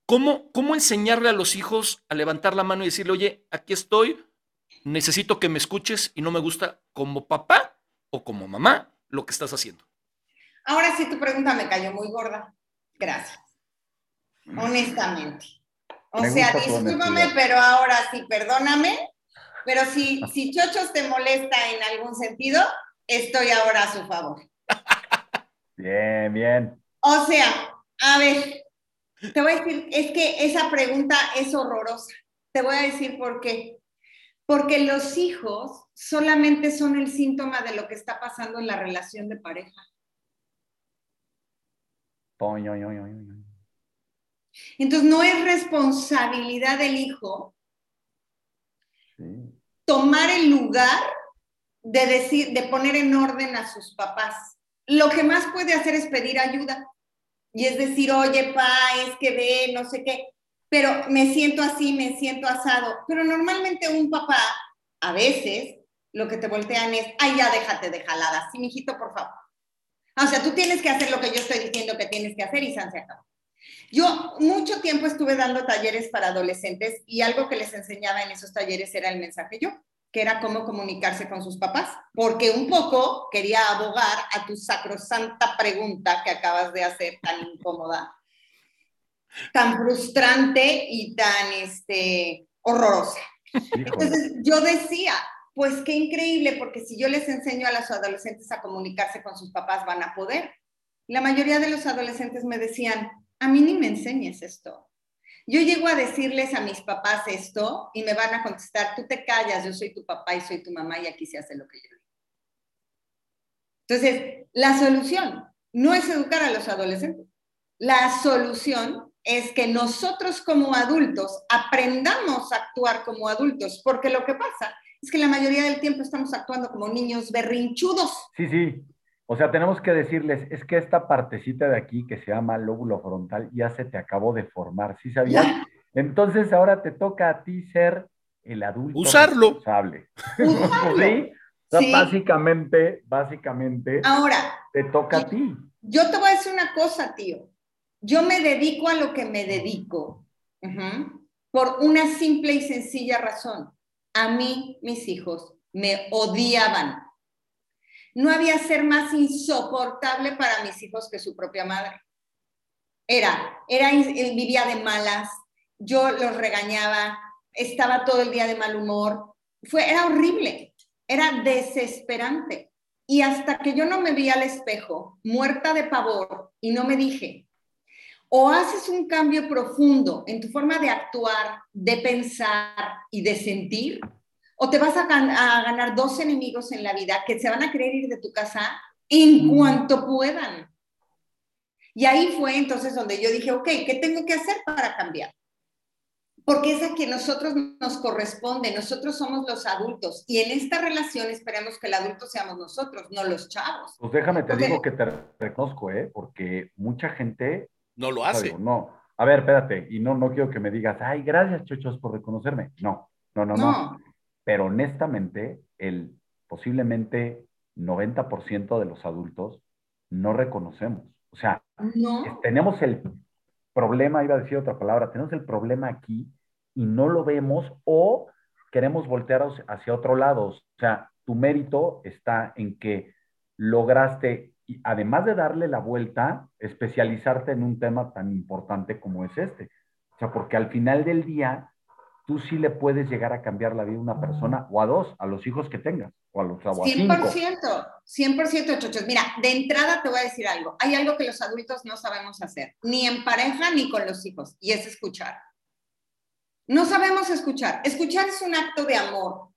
¿cómo, ¿cómo enseñarle a los hijos a levantar la mano y decirle, oye, aquí estoy, necesito que me escuches y no me gusta como papá o como mamá lo que estás haciendo. Ahora sí, tu pregunta me cayó muy gorda. Gracias. Honestamente. O sea, discúlpame, pero ahora sí, perdóname. Pero si, si Chochos te molesta en algún sentido, estoy ahora a su favor. Bien, bien. O sea, a ver, te voy a decir, es que esa pregunta es horrorosa. Te voy a decir por qué. Porque los hijos solamente son el síntoma de lo que está pasando en la relación de pareja. Entonces no es responsabilidad del hijo tomar el lugar de decir, de poner en orden a sus papás. Lo que más puede hacer es pedir ayuda. Y es decir, oye, pa, es que ve, no sé qué pero me siento así, me siento asado. Pero normalmente un papá, a veces, lo que te voltean es, ay, ya déjate de jaladas. Sí, mijito, por favor. O sea, tú tienes que hacer lo que yo estoy diciendo que tienes que hacer y se acabó. Yo mucho tiempo estuve dando talleres para adolescentes y algo que les enseñaba en esos talleres era el mensaje yo, que era cómo comunicarse con sus papás, porque un poco quería abogar a tu sacrosanta pregunta que acabas de hacer tan incómoda tan frustrante y tan este, horrorosa. Entonces yo decía, pues qué increíble, porque si yo les enseño a los adolescentes a comunicarse con sus papás, van a poder. La mayoría de los adolescentes me decían, a mí ni me enseñes esto. Yo llego a decirles a mis papás esto y me van a contestar, tú te callas, yo soy tu papá y soy tu mamá y aquí se hace lo que yo digo. Entonces, la solución no es educar a los adolescentes. La solución es que nosotros como adultos aprendamos a actuar como adultos, porque lo que pasa es que la mayoría del tiempo estamos actuando como niños berrinchudos. Sí, sí. O sea, tenemos que decirles, es que esta partecita de aquí que se llama lóbulo frontal ya se te acabó de formar, ¿sí sabías? Entonces ahora te toca a ti ser el adulto Usarlo. responsable. ¿Sí? básicamente, básicamente, ahora, te toca a ti. Yo te voy a decir una cosa, tío yo me dedico a lo que me dedico por una simple y sencilla razón. A mí, mis hijos, me odiaban. No había ser más insoportable para mis hijos que su propia madre. Era, era, vivía de malas, yo los regañaba, estaba todo el día de mal humor. Fue, era horrible, era desesperante. Y hasta que yo no me vi al espejo, muerta de pavor, y no me dije, o haces un cambio profundo en tu forma de actuar, de pensar y de sentir, o te vas a, ganar dos enemigos en la vida que se van a querer ir de tu casa en cuanto puedan. Y ahí fue entonces donde yo dije, ok, ¿qué tengo que hacer para cambiar? porque es a quien nosotros nos corresponde, nosotros somos los adultos y en esta relación esperemos que el adulto seamos nosotros, no los chavos. Pues déjame, te digo que te reconozco, ¿eh? porque mucha gente... No lo hace. no, a ver, espérate, y no, no quiero que me digas, ay, gracias, chochos, por reconocerme. No, no, no, no. Pero honestamente, el posiblemente 90% de los adultos no reconocemos. O sea, tenemos el problema, iba a decir otra palabra, tenemos el problema aquí y no lo vemos o queremos voltear hacia otro lado. O sea, tu mérito está en que lograste, además de darle la vuelta, especializarte en un tema tan importante como es este. O sea, porque al final del día, tú sí le puedes llegar a cambiar la vida a una persona o a dos, a los hijos que tengas, o a los o 100%, 100%, chochos. Mira, de entrada te voy a decir algo. Hay algo que los adultos no sabemos hacer, ni en pareja ni con los hijos, y es escuchar. No sabemos escuchar. Escuchar es un acto de amor.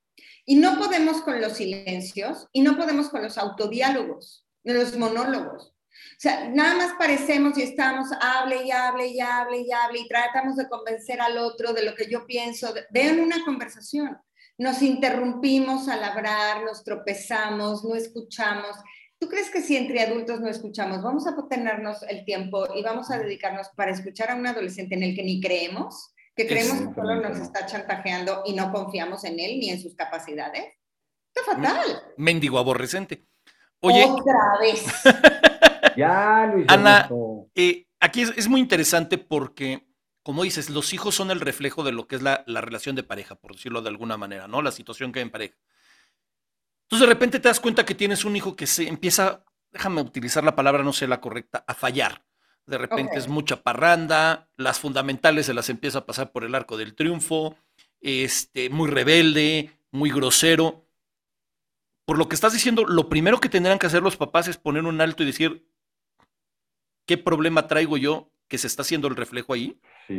Y no podemos con los silencios y no podemos con los autodiálogos, los monólogos. O sea, nada más parecemos y estamos, hable y hable y hable y hable y tratamos de convencer al otro de lo que yo pienso. Vean una conversación. Nos interrumpimos al hablar, nos tropezamos, no escuchamos. ¿Tú crees que si entre adultos no escuchamos, vamos a tenernos el tiempo y vamos a dedicarnos para escuchar a un adolescente en el que ni creemos? que creemos que solo nos está chantajeando y no confiamos en él ni en sus capacidades. Está fatal. Mendigo aborrecente. Oye. Otra vez. ya, Luis. Ana, eh, aquí es, muy interesante porque, como dices, los hijos son el reflejo de lo que es la, la, relación de pareja, por decirlo de alguna manera, ¿no? La situación que hay en pareja. Entonces, de repente te das cuenta que tienes un hijo que se empieza, déjame utilizar la palabra, no sé la correcta, a fallar de repente es mucha parranda, las fundamentales se las empieza a pasar por el arco del triunfo, este, muy rebelde, muy grosero. Por lo que estás diciendo, lo primero que tendrán que hacer los papás es poner un alto y decir, ¿qué problema traigo yo que se está haciendo el reflejo ahí?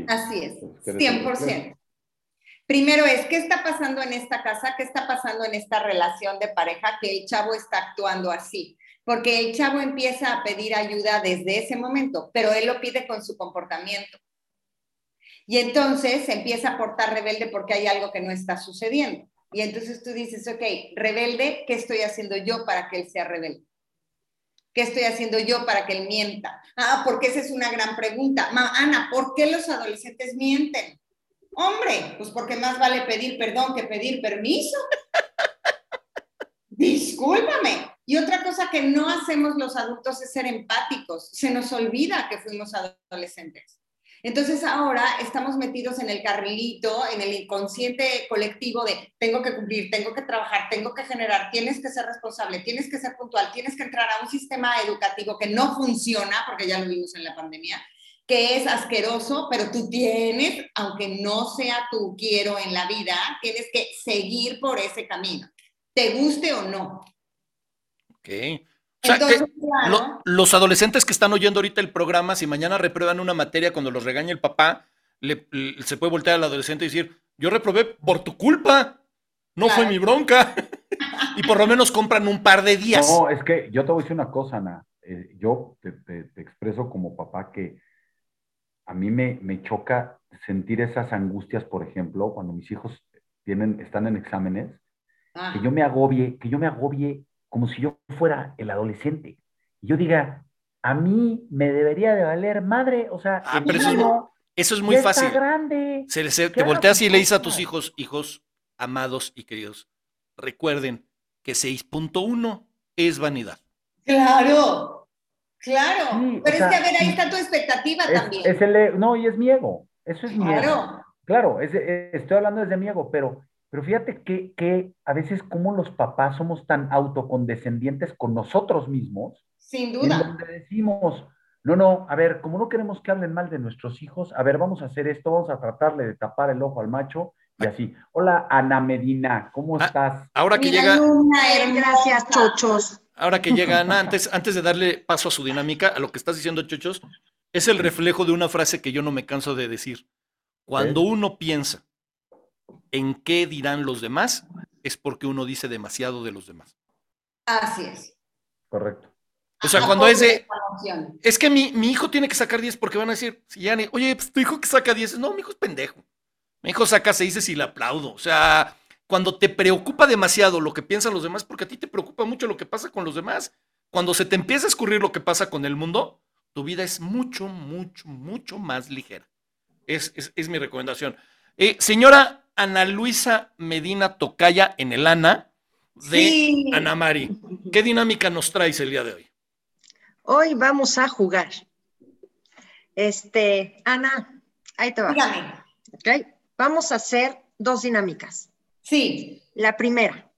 Así es, 100%. Primero es, ¿qué está pasando en esta casa? ¿Qué está pasando en esta relación de pareja que el chavo está actuando así? porque el chavo empieza a pedir ayuda desde ese momento, pero él lo pide con su comportamiento. Y entonces empieza a portar rebelde porque hay algo que no está sucediendo. Y entonces tú dices, ok, rebelde, ¿qué estoy haciendo yo para que él sea rebelde? ¿Qué estoy haciendo yo para que él mienta? Ah, porque esa es una gran pregunta. Ana, ¿por qué los adolescentes mienten? Hombre, pues porque más vale pedir perdón que pedir permiso. Discúlpame, y otra cosa que no hacemos los adultos es ser empáticos. Se nos olvida que fuimos adolescentes. Entonces ahora estamos metidos en el carrilito, en el inconsciente colectivo de tengo que cumplir, tengo que trabajar, tengo que generar, tienes que ser responsable, tienes que ser puntual, tienes que entrar a un sistema educativo que no funciona, porque ya lo vimos en la pandemia, que es asqueroso, pero tú tienes, aunque no sea tu quiero en la vida, tienes que seguir por ese camino, te guste o no. Ok. O sea, que los adolescentes que están oyendo ahorita el programa, si mañana reprueban una materia cuando los regaña el papá, se puede voltear al adolescente y decir, yo reprobé por tu culpa, no fue mi bronca. y por lo menos compran un par de días. No, es que yo te voy a decir una cosa, Ana. Eh, yo te, expreso como papá que a mí me, me choca sentir esas angustias, por ejemplo, cuando mis hijos tienen, están en exámenes, que yo me agobie, que yo me agobie como si yo fuera el adolescente. Y yo diga, a mí me debería de valer madre, o sea, ah, pero eso, es muy fácil. grande. Se, te volteas y le dices a tus hijos, hijos amados y queridos, recuerden que 6.1 es vanidad. Claro, claro. pero es que a ver, ahí está tu expectativa también. Es el, no, y es mi ego. Eso es mi ego. Claro, estoy hablando desde mi ego, pero pero fíjate que, que a veces como los papás somos tan autocondescendientes con nosotros mismos. Sin duda. En donde decimos, no, no, a ver, como no queremos que hablen mal de nuestros hijos, a ver, vamos a hacer esto, vamos a tratarle de tapar el ojo al macho y así. Hola, Ana Medina, ¿cómo ah, estás? Ahora que llega. gracias, chochos. ahora que llega Ana, antes, antes de darle paso a su dinámica, a lo que estás diciendo, Chochos, es el reflejo de una frase que yo no me canso de decir. Cuando uno piensa en qué dirán los demás, es porque uno dice demasiado de los demás. Así es. Correcto. O sea, Ajá, cuando es de, es que mi, mi hijo tiene que sacar 10 porque van a decir, si ya ni- oye, pues tu hijo que saca 10, no, mi hijo es pendejo. Mi hijo saca 6 y le aplaudo. O sea, cuando te preocupa demasiado lo que piensan los demás, porque a ti te preocupa mucho lo que pasa con los demás. Cuando se te empieza a escurrir lo que pasa con el mundo, tu vida es mucho, mucho, mucho más ligera. Es, es- es mi recomendación. Eh, señora Ana Luisa Medina Tocaya en el ANA de Sí. Ana Mari, ¿qué dinámica nos traes el día de hoy? Hoy vamos a jugar. Este, Ana, ahí te va. Dígame. ¿ok? Vamos a hacer dos dinámicas. Sí, La primera,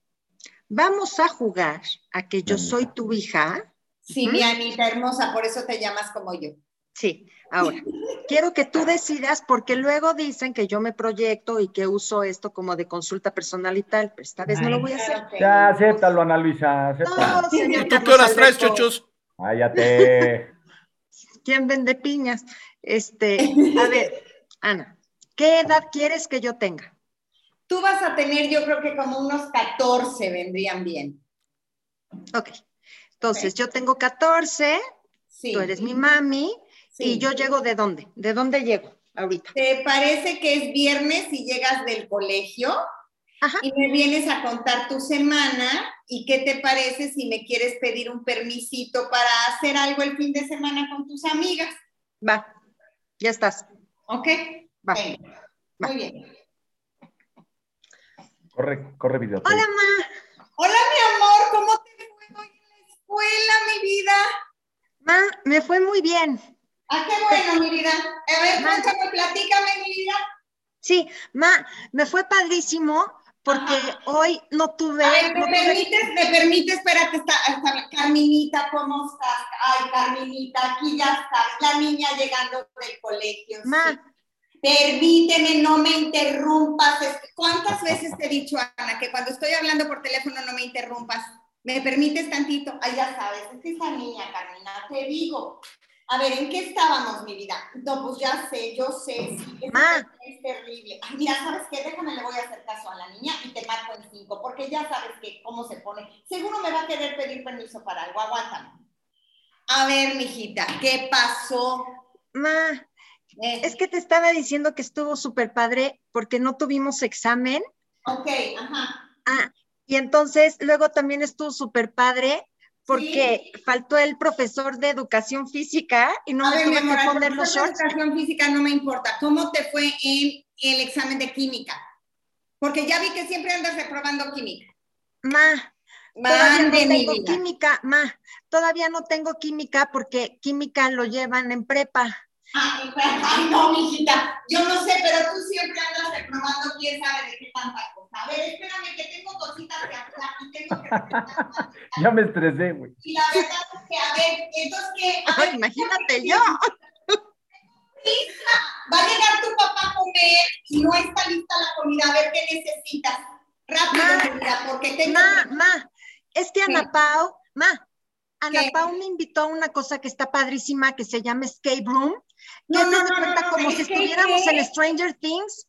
vamos a jugar a que yo soy tu hija. sí, mi Anita hermosa, por eso te llamas como yo. Sí, ahora, quiero que tú decidas porque luego dicen que yo me proyecto y que uso esto como de consulta personal y tal, pero esta vez no lo voy a hacer. Ya, acéptalo, Ana Luisa, acéptalo. No, señor ¿Y tú qué horas traes, chochos? Cállate. ¿Quién vende piñas? Este, a ver, Ana, ¿qué edad quieres que yo tenga? Tú vas a tener, yo creo que como unos 14 vendrían bien. Ok. Entonces, yo tengo 14, Sí. tú eres mi mami, sí. y yo llego de dónde? ¿De dónde llego ahorita? ¿Te parece que es viernes y llegas del colegio? Ajá. Y me vienes a contar tu semana. ¿Y qué te parece si me quieres pedir un permisito para hacer algo el fin de semana con tus amigas? Va, ya estás. ¿Ok? Va. Va. Muy bien. Corre, corre video. Hola, ma. Hola, mi amor, ¿cómo te fue hoy en la escuela, mi vida? Ma, me fue muy bien. Ah, qué bueno, mi vida. A ver, cuéntame, platícame, mi vida. Sí, ma, me fue padrísimo porque Ajá. hoy no tuve. A ver, no ¿me tuve- permites? ¿Me permites? Espérate, está, está- Carminita, ¿cómo estás? Ay, Carminita, aquí ya estás, la niña llegando del colegio. sí. Ma, Permíteme, no me interrumpas. ¿Cuántas veces te he dicho, Ana, que cuando estoy hablando por teléfono no me interrumpas? ¿Me permites tantito? Ay, ya sabes, es que esa niña, Carmina, te digo. A ver, ¿en qué estábamos, mi vida? No, pues ya sé, yo sé, sí, es, Ma. es terrible. Ay, mira, ¿sabes qué? Déjame, le voy a hacer caso a la niña y te marco en cinco, porque ya sabes que cómo se pone. Seguro me va a querer pedir permiso para algo, aguántame. A ver, mijita, ¿qué pasó? ma, Eh, es que te estaba diciendo que estuvo súper padre porque no tuvimos examen. Ok, ajá. Ah, y entonces luego también estuvo súper padre porque faltó el profesor de educación física y no A me ver, tuve amor, que al poner los de shorts. educación física no me importa. ¿Cómo te fue en el examen de química? Porque ya vi que siempre andas reprobando química. Ma, todavía no tengo química, ma, todavía no tengo química porque química lo llevan en prepa. Ay, no, mijita. Yo no sé, pero tú siempre andas reprobando quién sabe de qué tanta cosa. A ver, espérame, que tengo cositas que hablar y tengo que. Ya me estresé, güey. Y la verdad es que, a ver, entonces, ver, imagínate yo. Va a llegar tu papá a comer y no está lista la comida. A ver qué necesitas. Rápido, porque tengo... Ma, ma, es que Ana ¿Qué? Pau, ma, Ana ¿Qué? Pau me invitó a una cosa que está padrísima que se llama Escape Room. No, no, no, no, como si estuviéramos en Stranger Things.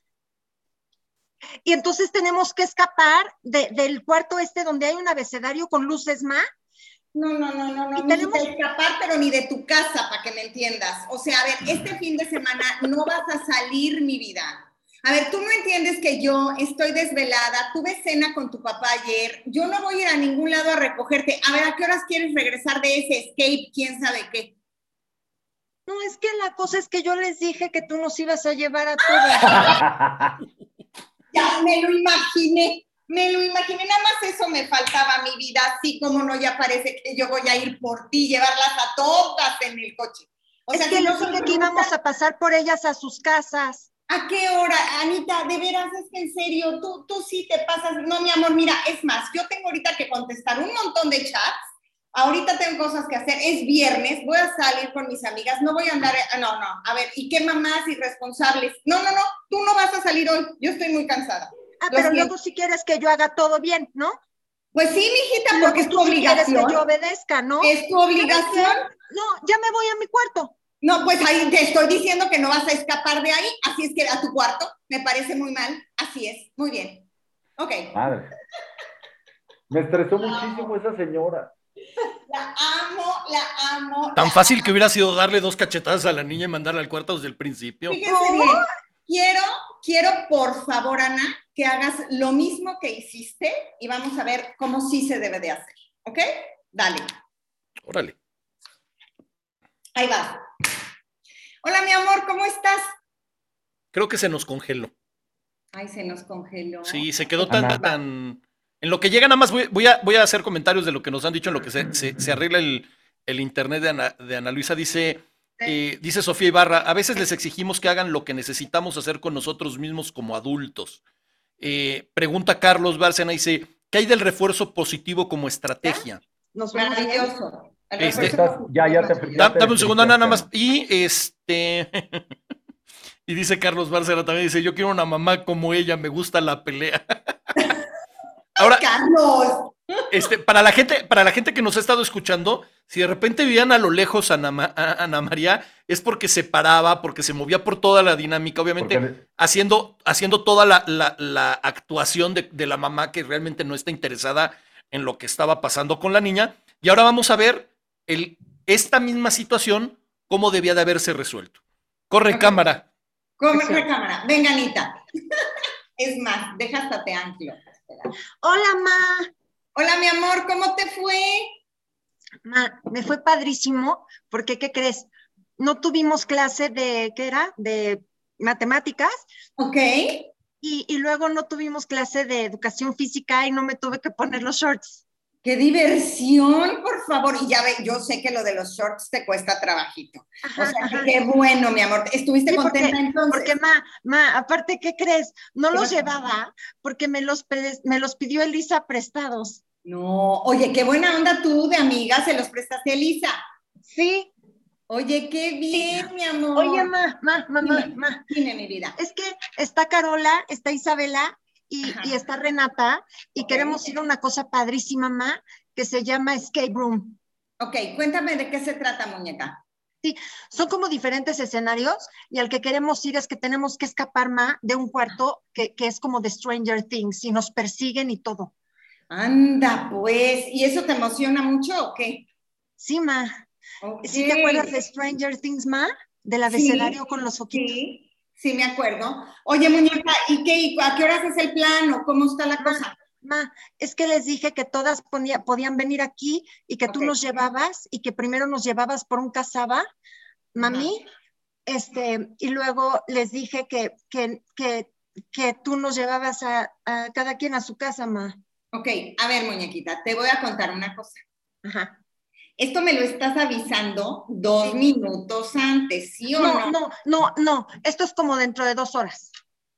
Y entonces tenemos que escapar de- del cuarto este donde hay un abecedario con luces, ma. No, no, no, no, no, Y ni tenemos- de escapar, pero ni de tu casa, para que me entiendas. O sea, a ver, este fin de semana no vas a salir, mi vida. A ver, tú no entiendes que yo estoy desvelada, tuve cena con tu papá ayer, yo no voy a ir a ningún lado a recogerte. A ver, ¿a qué horas quieres regresar de ese escape? ¿Quién sabe qué? No, es que la cosa es que yo les dije que tú nos ibas a llevar a todas. Ya me lo imaginé, me lo imaginé, nada más eso me faltaba mi vida, así como no, ya parece que yo voy a ir por ti, llevarlas a todas en el coche. O es sea, que les son dije que íbamos a pasar por ellas a sus casas. ¿A qué hora, Anita? De veras, es que en serio, tú, tú sí te pasas. No, mi amor, mira, es más, yo tengo ahorita que contestar un montón de chats. Ahorita tengo cosas que hacer. Es viernes, voy a salir con mis amigas. No voy a andar. eh, No, no. A ver, ¿y qué mamás irresponsables? No, no, no. Tú no vas a salir hoy. Yo estoy muy cansada. Ah, pero luego si quieres que yo haga todo bien, ¿no? Pues sí, mijita, porque es tu tú sí quieres obligación. que yo obedezca, ¿no? Es tu obligación. No, ya me voy a mi cuarto. No, pues ahí te estoy diciendo que no vas a escapar de ahí, así es que a tu cuarto, me parece muy mal, así es, muy bien. Ok, Madre. Me estresó muchísimo esa señora. La amo, la amo. Tan la fácil que hubiera sido darle dos cachetadas a la niña y mandarla al cuarto desde el principio. Fíjense bien, quiero, quiero por favor, Ana, que hagas lo mismo que hiciste y vamos a ver cómo sí se debe de hacer, ¿ok? Dale, Órale. ahí va. Hola, mi amor, ¿cómo estás? Creo que se nos congeló. Ay, se nos congeló. Sí, se quedó tan, Ana. tan. En lo que llega, nada más voy, voy a, voy a hacer comentarios de lo que nos han dicho, en lo que se, se- se arregla el, el internet de Ana, de Ana Luisa. Dice, eh, dice Sofía Ibarra, a veces les exigimos que hagan lo que necesitamos hacer con nosotros mismos como adultos. Eh, pregunta Carlos Bárcena, dice, ¿qué hay del refuerzo positivo como estrategia? Nos. Maravilloso. El Este- ya, ya te- te dame un segundo, Ana, nada más. Y este. y dice Carlos Bárcena también, dice, yo quiero una mamá como ella, me gusta la pelea. Ahora, Carlos. este, para la gente, para la gente que nos ha estado escuchando, si de repente veían a lo lejos a Ana, Ma- a Ana María, es porque se paraba, porque se movía por toda la dinámica, obviamente, Porque- haciendo, haciendo toda la, la- la actuación de, de la mamá que realmente no está interesada en lo que estaba pasando con la niña. Y ahora vamos a ver el, esta misma situación, cómo debía de haberse resuelto. Corre cámara. Come Sí. cámara. Venga, Anita. es más, deja hasta te anclo. Hola, ma. Hola, mi amor, ¿cómo te fue? Ma, me fue padrísimo porque, ¿qué crees? No tuvimos clase de, ¿qué era? De matemáticas Ok. y, y luego no tuvimos clase de educación física y no me tuve que poner los shorts. Qué diversión, por favor. Y ya ve, yo sé que lo de los shorts te cuesta trabajito. O sea, que qué bueno, mi amor. ¿Estuviste Sí, porque- contenta entonces? Porque, ma, ma, aparte, ¿qué crees? No ¿Qué los llevaba porque me los, me los pidió Elisa prestados. No, oye, qué buena onda tú de amiga, se los prestaste a Elisa. Sí. Oye, qué bien, mi amor. Oye, ma, ma, ma, ma, ma. Dime, mi vida. Es que está Carola, está Isabela y, y está Renata y queremos ir a una cosa padrísima, ma, que se llama Escape Room. Ok, cuéntame de qué se trata, muñeca. Son como diferentes escenarios y al que queremos ir es que tenemos que escapar, ma, de un cuarto que, que es como de Stranger Things y nos persiguen y todo. Anda, pues. ¿Y eso te emociona mucho o qué? Sí, ma. Ok. ¿Sí te acuerdas de Stranger Things, ma? Del abecedario con los ojitos. Sí, sí, me acuerdo. Oye, muñeca, ¿y qué? ¿Y ¿A qué horas es el plan o cómo está la cosa? Ma, es que les dije que todas ponía- podían venir aquí y que tú nos llevabas y que primero nos llevabas por un casaba, mami, este, y luego les dije que, que, que, que tú nos llevabas a, a cada quien a su casa, ma. Ok, a ver, muñequita, te voy a contar una cosa. Ajá. Esto me lo estás avisando dos Sí. minutos antes, ¿sí o No, no? no, no, no, esto es como dentro de dos horas.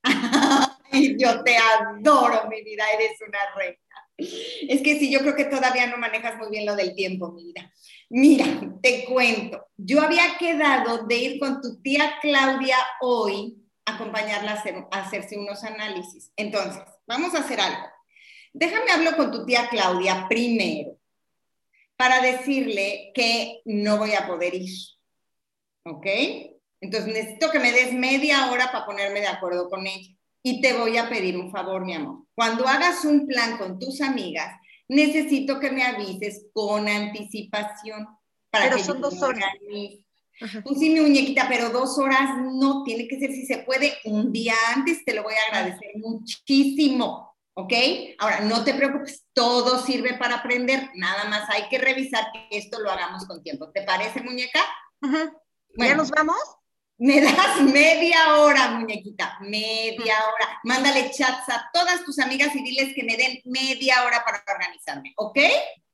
Yo te adoro, mi vida, eres una reina. Es que sí, yo creo que todavía no manejas muy bien lo del tiempo, mi vida. Mira, te cuento, yo había quedado de ir con tu tía Claudia hoy a acompañarla a, hacer- a hacerse unos análisis. Entonces, vamos a hacer algo. Déjame hablar con tu tía Claudia primero para decirle que no voy a poder ir. ¿Ok? Entonces necesito que me des media hora para ponerme de acuerdo con ella. Y te voy a pedir un favor, mi amor. Cuando hagas un plan con tus amigas, necesito que me avises con anticipación. Para Pero que son yo dos horas. Pues sí, mi muñequita, pero dos horas no, tiene que ser si se puede un día antes, te lo voy a agradecer muchísimo, ¿ok? Ahora, no te preocupes, todo sirve para aprender, nada más hay que revisar que esto lo hagamos con tiempo. ¿Te parece, muñeca? Ujú. ¿Ya nos vamos? Me das media hora, muñequita, media hora. Mándale chats a todas tus amigas y diles que me den media hora para organizarme, ¿ok?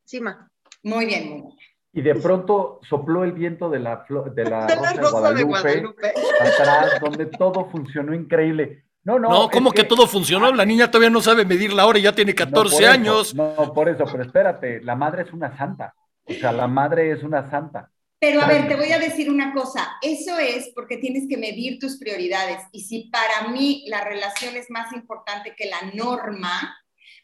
Sí, ma. Muy bien, muñeca. Y de pronto sopló el viento de la, flo- de la, De la Rosa de Guadalupe, atrás, donde todo funcionó increíble. No, no. No, es ¿cómo que, todo funcionó? La niña todavía no sabe medir la hora y ya tiene No, 14 por eso, años. No, por eso, pero espérate, la madre es una santa. O sea, la madre es una santa. Pero a ver, te voy a decir una cosa, eso es porque tienes que medir tus prioridades y si para mí la relación es más importante que la norma,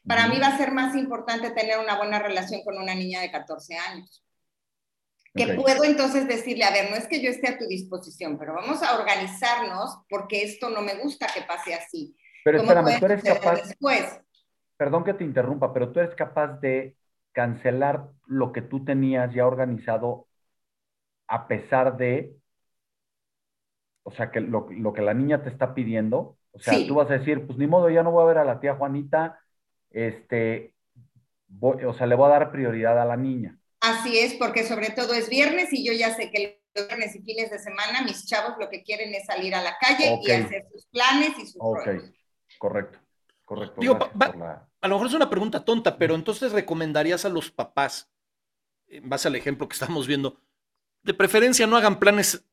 Para mí va a ser más importante tener una buena relación con una niña de 14 años. Que puedo entonces decirle, a ver, no es que yo esté a tu disposición, pero vamos a organizarnos porque esto no me gusta que pase así. Pero ¿Cómo espérame, tú eres capaz, después? perdón que te interrumpa, pero tú eres capaz de cancelar lo que tú tenías ya organizado a pesar de, o sea, que lo, lo que la niña te está pidiendo. O sea, Sí. tú vas a decir, pues ni modo, ya no voy a ver a la tía Juanita, este, voy- o sea, le voy a dar prioridad a la niña. Así es, porque sobre todo es viernes y yo ya sé que los viernes y fines de semana mis chavos lo que quieren es salir a la calle y hacer sus planes y sus Ok, correcto, correcto. Digo, va- la- A lo mejor es una pregunta tonta, pero entonces recomendarías a los papás, en base al ejemplo que estamos viendo, de preferencia no hagan planes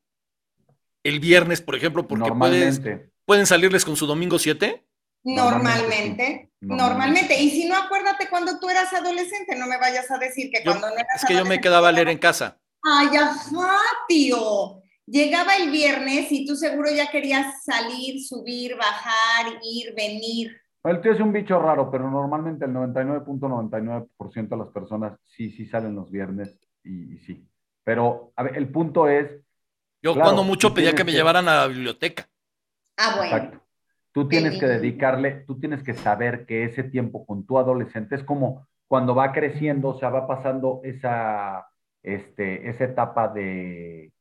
el viernes, por ejemplo, porque puedes, pueden salirles con su domingo 7. Normalmente, Normalmente, sí. normalmente. Y si no, acuérdate cuando tú eras adolescente, no me vayas a decir que Yo- cuando no eras Es que yo me quedaba a leer en casa. Ay, ajá, tío. Llegaba el viernes y tú seguro ya querías salir, subir, bajar, ir, venir. El tío es un bicho raro, pero normalmente el 99.99% de las personas sí, sí salen los viernes y, y sí. Pero, a ver, el punto es, Yo Claro, cuando mucho pedía que me que- llevaran a la biblioteca. Ah, bueno. exacto, tú tienes que dedicarle, tú tienes que saber que ese tiempo con tu adolescente es como cuando va creciendo, o sea, va pasando esa, este, esa etapa de,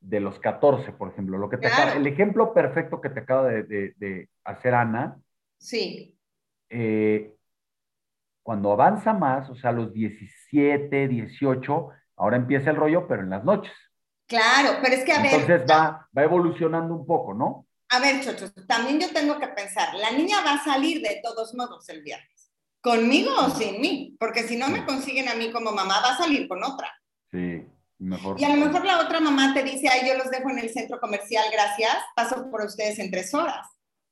de los 14, por ejemplo. Lo que te Claro. acaba- el ejemplo perfecto que te acaba de, de- de hacer Ana, Sí, eh, cuando avanza más, o sea, a los 17, 18, ahora empieza el rollo, pero en las noches. claro, pero es que a ver, Entonces va, va evolucionando un poco, ¿no? A ver, chochos, también yo tengo que pensar, la niña va a salir de todos modos el viernes, conmigo o sin mí, porque si no me consiguen a mí como mamá, va a salir con otra. Sí, mejor. Y a lo mejor la otra mamá te dice, ay, yo los dejo en el centro comercial, gracias, paso por ustedes en tres horas.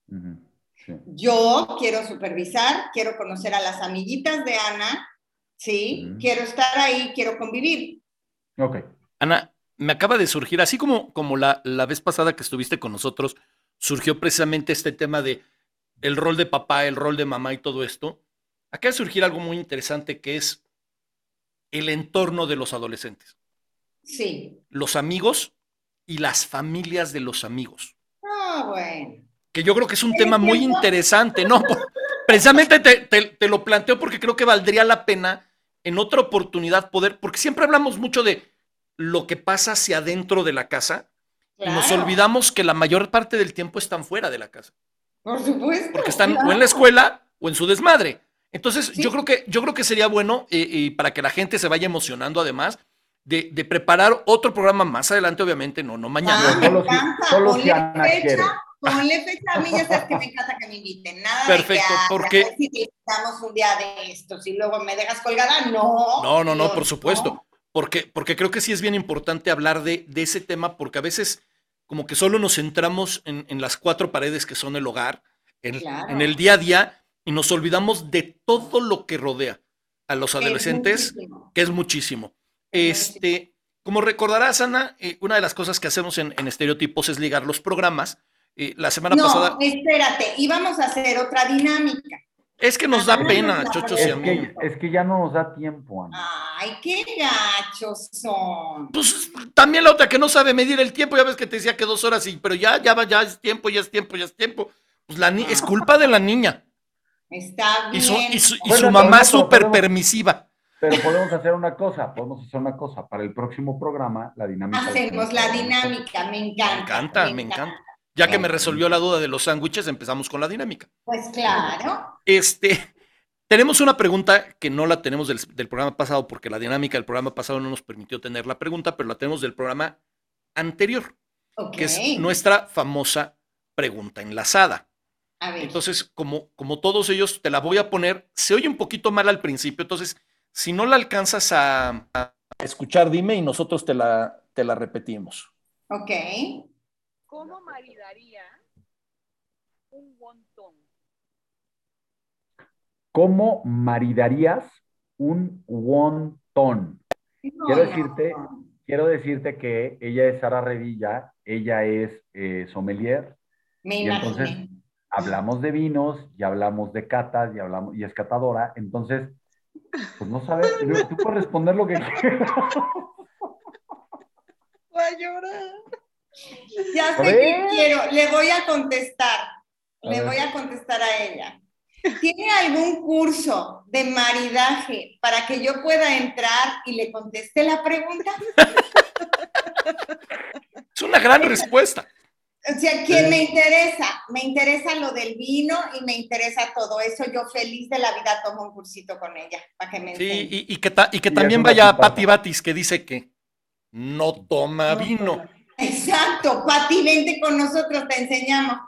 Ujú, sí. Yo quiero supervisar, quiero conocer a las amiguitas de Ana, ¿sí? Ujú. Quiero estar ahí, quiero convivir. Ok. Ana, me acaba de surgir, así como, como la, la vez pasada que estuviste con nosotros, surgió precisamente este tema de el rol de papá, el rol de mamá y todo esto. Acaba de surgir algo muy interesante que es el entorno de los adolescentes, Sí. los amigos y las familias de los amigos. Ah, bueno. que yo creo que es un ¿Tienes tema muy tiempo? interesante, ¿no? Precisamente te, te- te lo planteo porque creo que valdría la pena en otra oportunidad poder, porque siempre hablamos mucho de lo que pasa hacia adentro de la casa y nos Claro, olvidamos que la mayor parte del tiempo están fuera de la casa, Por supuesto. porque están o en claro. la escuela o en su desmadre. Entonces, Sí. yo creo que yo creo que sería bueno eh, y para que la gente se vaya emocionando además de, de preparar otro programa más adelante, obviamente, no, no mañana. Ah, me Solo si- Ponle Ana fecha, quiere. Ponle fecha a mí, ya sabes que me encanta que me inviten. Nada Perfecto, de que, ah, porque- a ver si invitamos un día de estos y luego me dejas colgada. No. No, no, no, por supuesto. no. Porque, porque creo que sí es bien importante hablar de, de ese tema, porque a veces como que solo nos centramos en, en las cuatro paredes que son el hogar, en, Claro. en el día a día, y nos olvidamos de todo lo que rodea a los Es adolescentes, que es muchísimo. Es Este, como recordarás, Ana, eh, una de las cosas que hacemos en, en Estereotipos es ligar los programas. Eh, la semana No, pasada, espérate, íbamos a hacer otra dinámica. Es que nos da pena, y Es mí. que, es que ya no nos da tiempo, Ana. Ay, qué gachos son. Pues también la otra que no sabe medir el tiempo, ya ves que te decía que dos horas, y, pero ya, ya va, ya es tiempo, ya es tiempo, ya es tiempo. Pues la ni- es culpa de la niña. Está Y bien. su, y su, y Bueno, su pero mamá súper podemos- permisiva. Pero podemos hacer una cosa, podemos hacer una cosa. Para el próximo programa, la dinámica. Hacemos la dinámica, me encanta. Me encanta, me encanta. Ya que me resolvió la duda de los sándwiches, empezamos con la dinámica. Pues claro. Este, tenemos una pregunta que no la tenemos del, del programa pasado, porque la dinámica del programa pasado no nos permitió tener la pregunta, pero la tenemos del programa anterior, Ok. que es nuestra famosa pregunta enlazada. A ver. Entonces, como, como todos ellos, te la voy a poner. Se oye un poquito mal al principio, entonces, si no la alcanzas a, a escuchar, dime y nosotros te la, te la repetimos. ok. ¿Cómo maridaría un wonton? ¿Cómo maridarías un wonton? No, Quiero decirte, no. quiero decirte que ella es Sara Revilla, ella es eh, sommelier, Me y entonces- hablamos de vinos, y hablamos de catas, y hablamos, y es catadora, entonces, pues no sabes, tú puedes responder lo que quieras. Voy a llorar. Ya sé que quiero, le voy a contestar, le voy a contestar a ella. ¿Tiene algún curso de maridaje para que yo pueda entrar y le conteste la pregunta? Es una gran respuesta. O sea, que me interesa, me interesa lo del vino y me interesa todo eso. Yo feliz de la vida tomo un cursito con ella para que me Sí, y, y que, ta- y que Y también vaya tipaza. Patti Batis, que dice que no toma vino. Exacto, Pati, vente con nosotros, te enseñamos.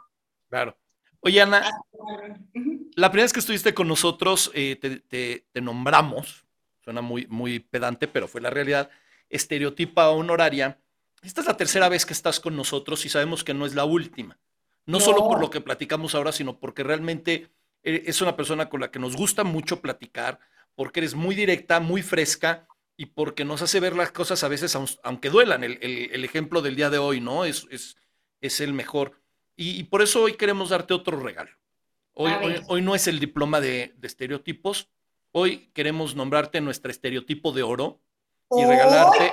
Claro. Oye, Ana, Ujú. la primera vez que estuviste con nosotros, eh, te, te- te nombramos, suena muy, muy pedante, pero fue la realidad, estereotipa honoraria. Esta es la tercera vez que estás con nosotros y sabemos que no es la última. No, No. solo por lo que platicamos ahora, sino porque realmente eh, es una persona con la que nos gusta mucho platicar, porque eres muy directa, muy fresca y porque nos hace ver las cosas a veces, aun- aunque duelan. El, el- el ejemplo del día de hoy, ¿no? Es, es, es el mejor. Y, y por eso hoy queremos darte otro regalo. Hoy, hoy, hoy no es el diploma de, de estereotipos. Hoy queremos nombrarte nuestra estereotipo de oro y regalarte,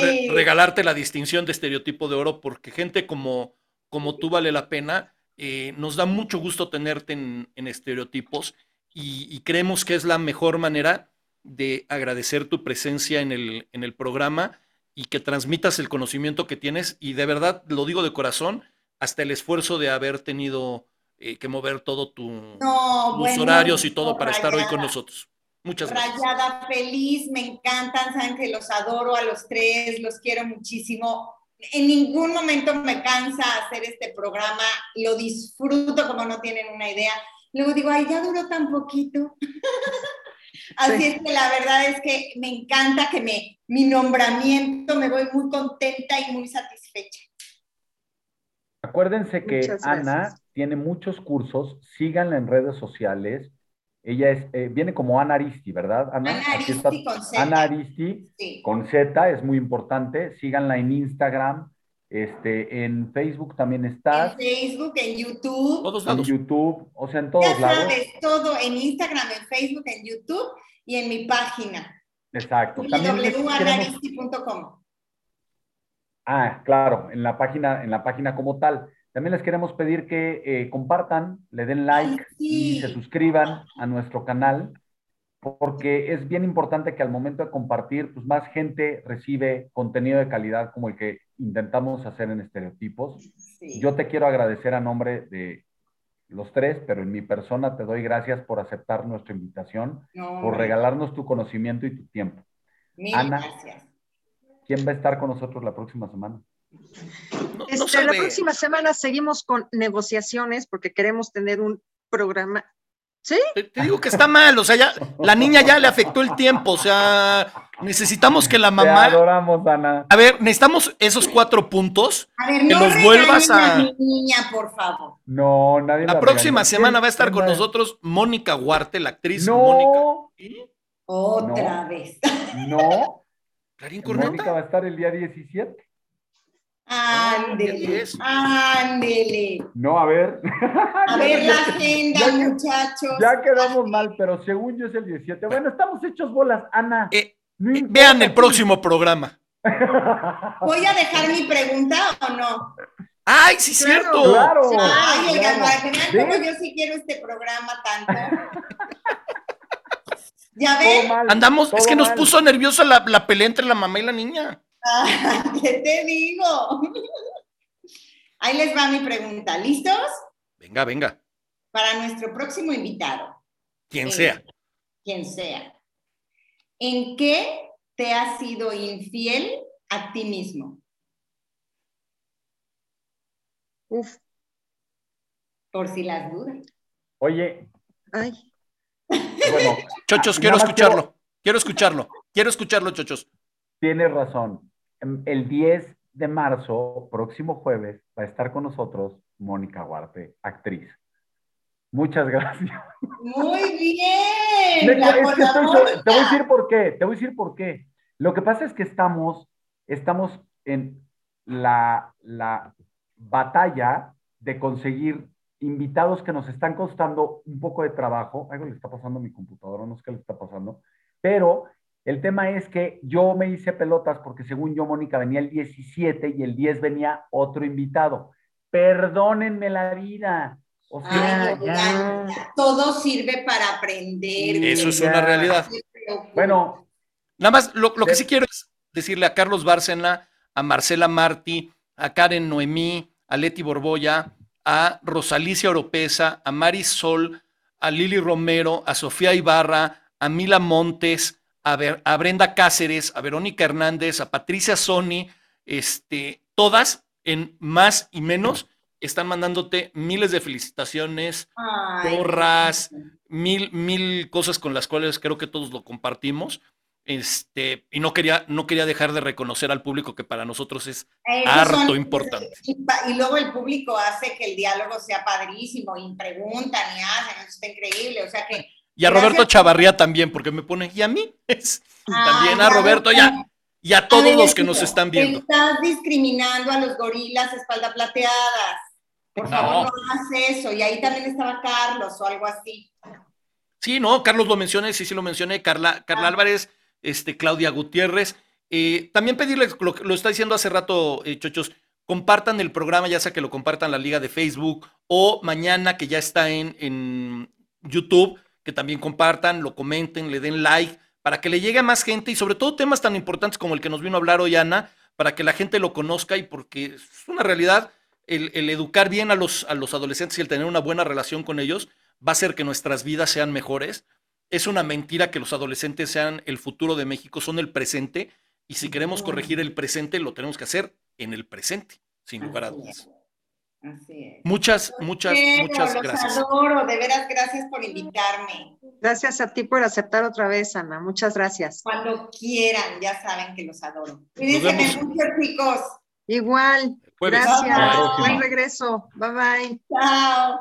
re- regalarte la distinción de estereotipo de oro porque gente como, como tú vale la pena. Eh, nos da mucho gusto tenerte en, en estereotipos y, y creemos que es la mejor manera de agradecer tu presencia en el, en el programa y que transmitas el conocimiento que tienes y de verdad lo digo de corazón, hasta el esfuerzo de haber tenido eh, que mover todo tu, No, tus bueno, horarios y todo para estar hoy con rayada. nosotros. Muchas gracias. Rayada, feliz, me encantan, saben que los adoro a los tres, los quiero muchísimo. En ningún momento me cansa hacer este programa, lo disfruto como no tienen una idea. Luego digo, ay, ya duró tan poquito. Así es que la verdad es que me encanta que me, mi nombramiento, me voy muy contenta y muy satisfecha. Acuérdense que Ana tiene muchos cursos, síganla en redes sociales. Ella es, eh, viene como Ana Aristi, ¿verdad? Ana, Ana Aristi con Z. Ana Aristi Sí. con Z, es muy importante. Síganla en Instagram, este, en Facebook también En estás, Facebook, en YouTube. Todos en lados. YouTube, o sea, en Ya todos lados. sabes, todo en Instagram, en Facebook, en YouTube y en mi página, Exacto. Www.anaristi.com. Ah, claro, en la página, en la página como tal. También les queremos pedir que eh, compartan, le den like sí. y se suscriban a nuestro canal, porque es bien importante que al momento de compartir, pues más gente recibe contenido de calidad como el que intentamos hacer en Estereotipos. Sí. Yo te quiero agradecer a nombre de los tres, pero en mi persona te doy gracias por aceptar nuestra invitación, No, por regalarnos tu conocimiento y tu tiempo. mil Ana. gracias. ¿Quién va a estar con nosotros la próxima semana? No- no Este, la próxima semana seguimos con negociaciones porque queremos tener un programa. ¿Sí? Te, te digo que está mal, o sea, ya la niña ya le afectó el tiempo, o sea, necesitamos que la Te mamá. adoramos, Ana. A ver, necesitamos esos cuatro puntos. A ver, Que no los regañen vuelvas a- mi niña, por favor. No, nadie La la próxima semana va a estar ¿Quién con nosotros Mónica Huarte, la actriz Mónica. No, ¿Sí? Otra No. vez. no. Clarín Mónica Corneta. va a estar el día 17. Ándele, diez. ándele. No, a ver. A ver la agenda, Ya que- muchachos. Ya quedamos mal, pero según yo es el 17. Bueno, estamos hechos bolas, Ana. Eh, No eh, vean el próximo programa. ¿Voy a dejar mi pregunta o no? ¡Ay, sí, Claro. cierto! Claro. Ay, oigan, claro. para que vean cómo ¿Ves? yo sí quiero este programa tanto. ¿Ya ven? mal, Andamos, es que nos puso nerviosa la, la pelea entre la mamá y la niña. Ah, ¿Qué te digo? Ahí les va mi pregunta. ¿Listos? Venga, venga, Para nuestro próximo invitado, quien Eh, sea. quien sea. ¿En qué te has sido infiel a ti mismo? Uf, Por si las dudas. Oye, ay. bueno, Chochos, quiero escucharlo. Quiero escucharlo. Quiero escucharlo, chochos. tienes razón. Em, El 10 de marzo, próximo jueves, va a estar con nosotros Mónica Huarte, actriz. Muchas gracias. Muy bien. Me- la es que estoy so- Mónica. te voy a decir por qué, te voy a decir por qué. Lo que pasa es que estamos, estamos en la, la batalla de conseguir invitados que nos están costando un poco de trabajo. Algo le está pasando a mi computadora, no sé qué le está pasando. Pero el tema es que yo me hice pelotas porque según yo, Mónica, venía el 17 y el 10 venía otro invitado. Perdónenme la vida. O sea, Ay, ya. oigan, todo sirve para aprender. Eso es ya. una realidad. Bueno, Nada más, lo, lo que De- sí quiero es decirle a Carlos Bárcena, a Marcela Martí, a Karen Noemí, a Leti Borboya, a Rosalicia Oropesa, a Mari Sol, a Lili Romero, a Sofía Ibarra, a Mila Montes, a, Ver- a Brenda Cáceres, a Verónica Hernández, a Patricia Sony, este, todas en más y menos están mandándote miles de felicitaciones, porras, mil, mil cosas con las cuales creo que todos lo compartimos. Este, y no quería, no quería dejar de reconocer al público que para nosotros es Esos harto son- importante. Y, pa- y luego el público hace que el diálogo sea padrísimo y preguntan y hacen, eso está increíble. O sea que. Y a Gracias. Roberto Chavarría también, porque me pone, y a mí, es, también a Roberto, ya, y a todos ver, los que nos están viendo. Estás discriminando a los gorilas espalda plateadas. Por No. favor, no hagas eso. Y ahí también estaba Carlos o algo así. Sí, no, Carlos lo mencioné, sí, sí lo mencioné, Carla, Carla Ah. Álvarez, este, Claudia Gutiérrez. Eh, también pedirles, lo, lo está diciendo hace rato, eh, chochos, compartan el programa, ya sea que lo compartan la liga de Facebook o mañana que ya está en, en YouTube, que también compartan, lo comenten, le den like, para que le llegue a más gente y sobre todo temas tan importantes como el que nos vino a hablar hoy Ana, para que la gente lo conozca y porque es una realidad, el, el educar bien a los, a los adolescentes y el tener una buena relación con ellos va a hacer que nuestras vidas sean mejores. Es una mentira que los adolescentes sean el futuro de México, son el presente. Y si queremos corregir el presente, lo tenemos que hacer en el presente, sin lugar a dudas. Así es. Muchas, muchas, muchas los gracias. adoro, de veras, gracias por invitarme. Gracias a ti por aceptar otra vez, Ana. Muchas gracias. Cuando quieran, ya saben que los adoro. Cuídense mucho, chicos. Igual. Jueves. Gracias. Buen regreso. Bye bye. Chao.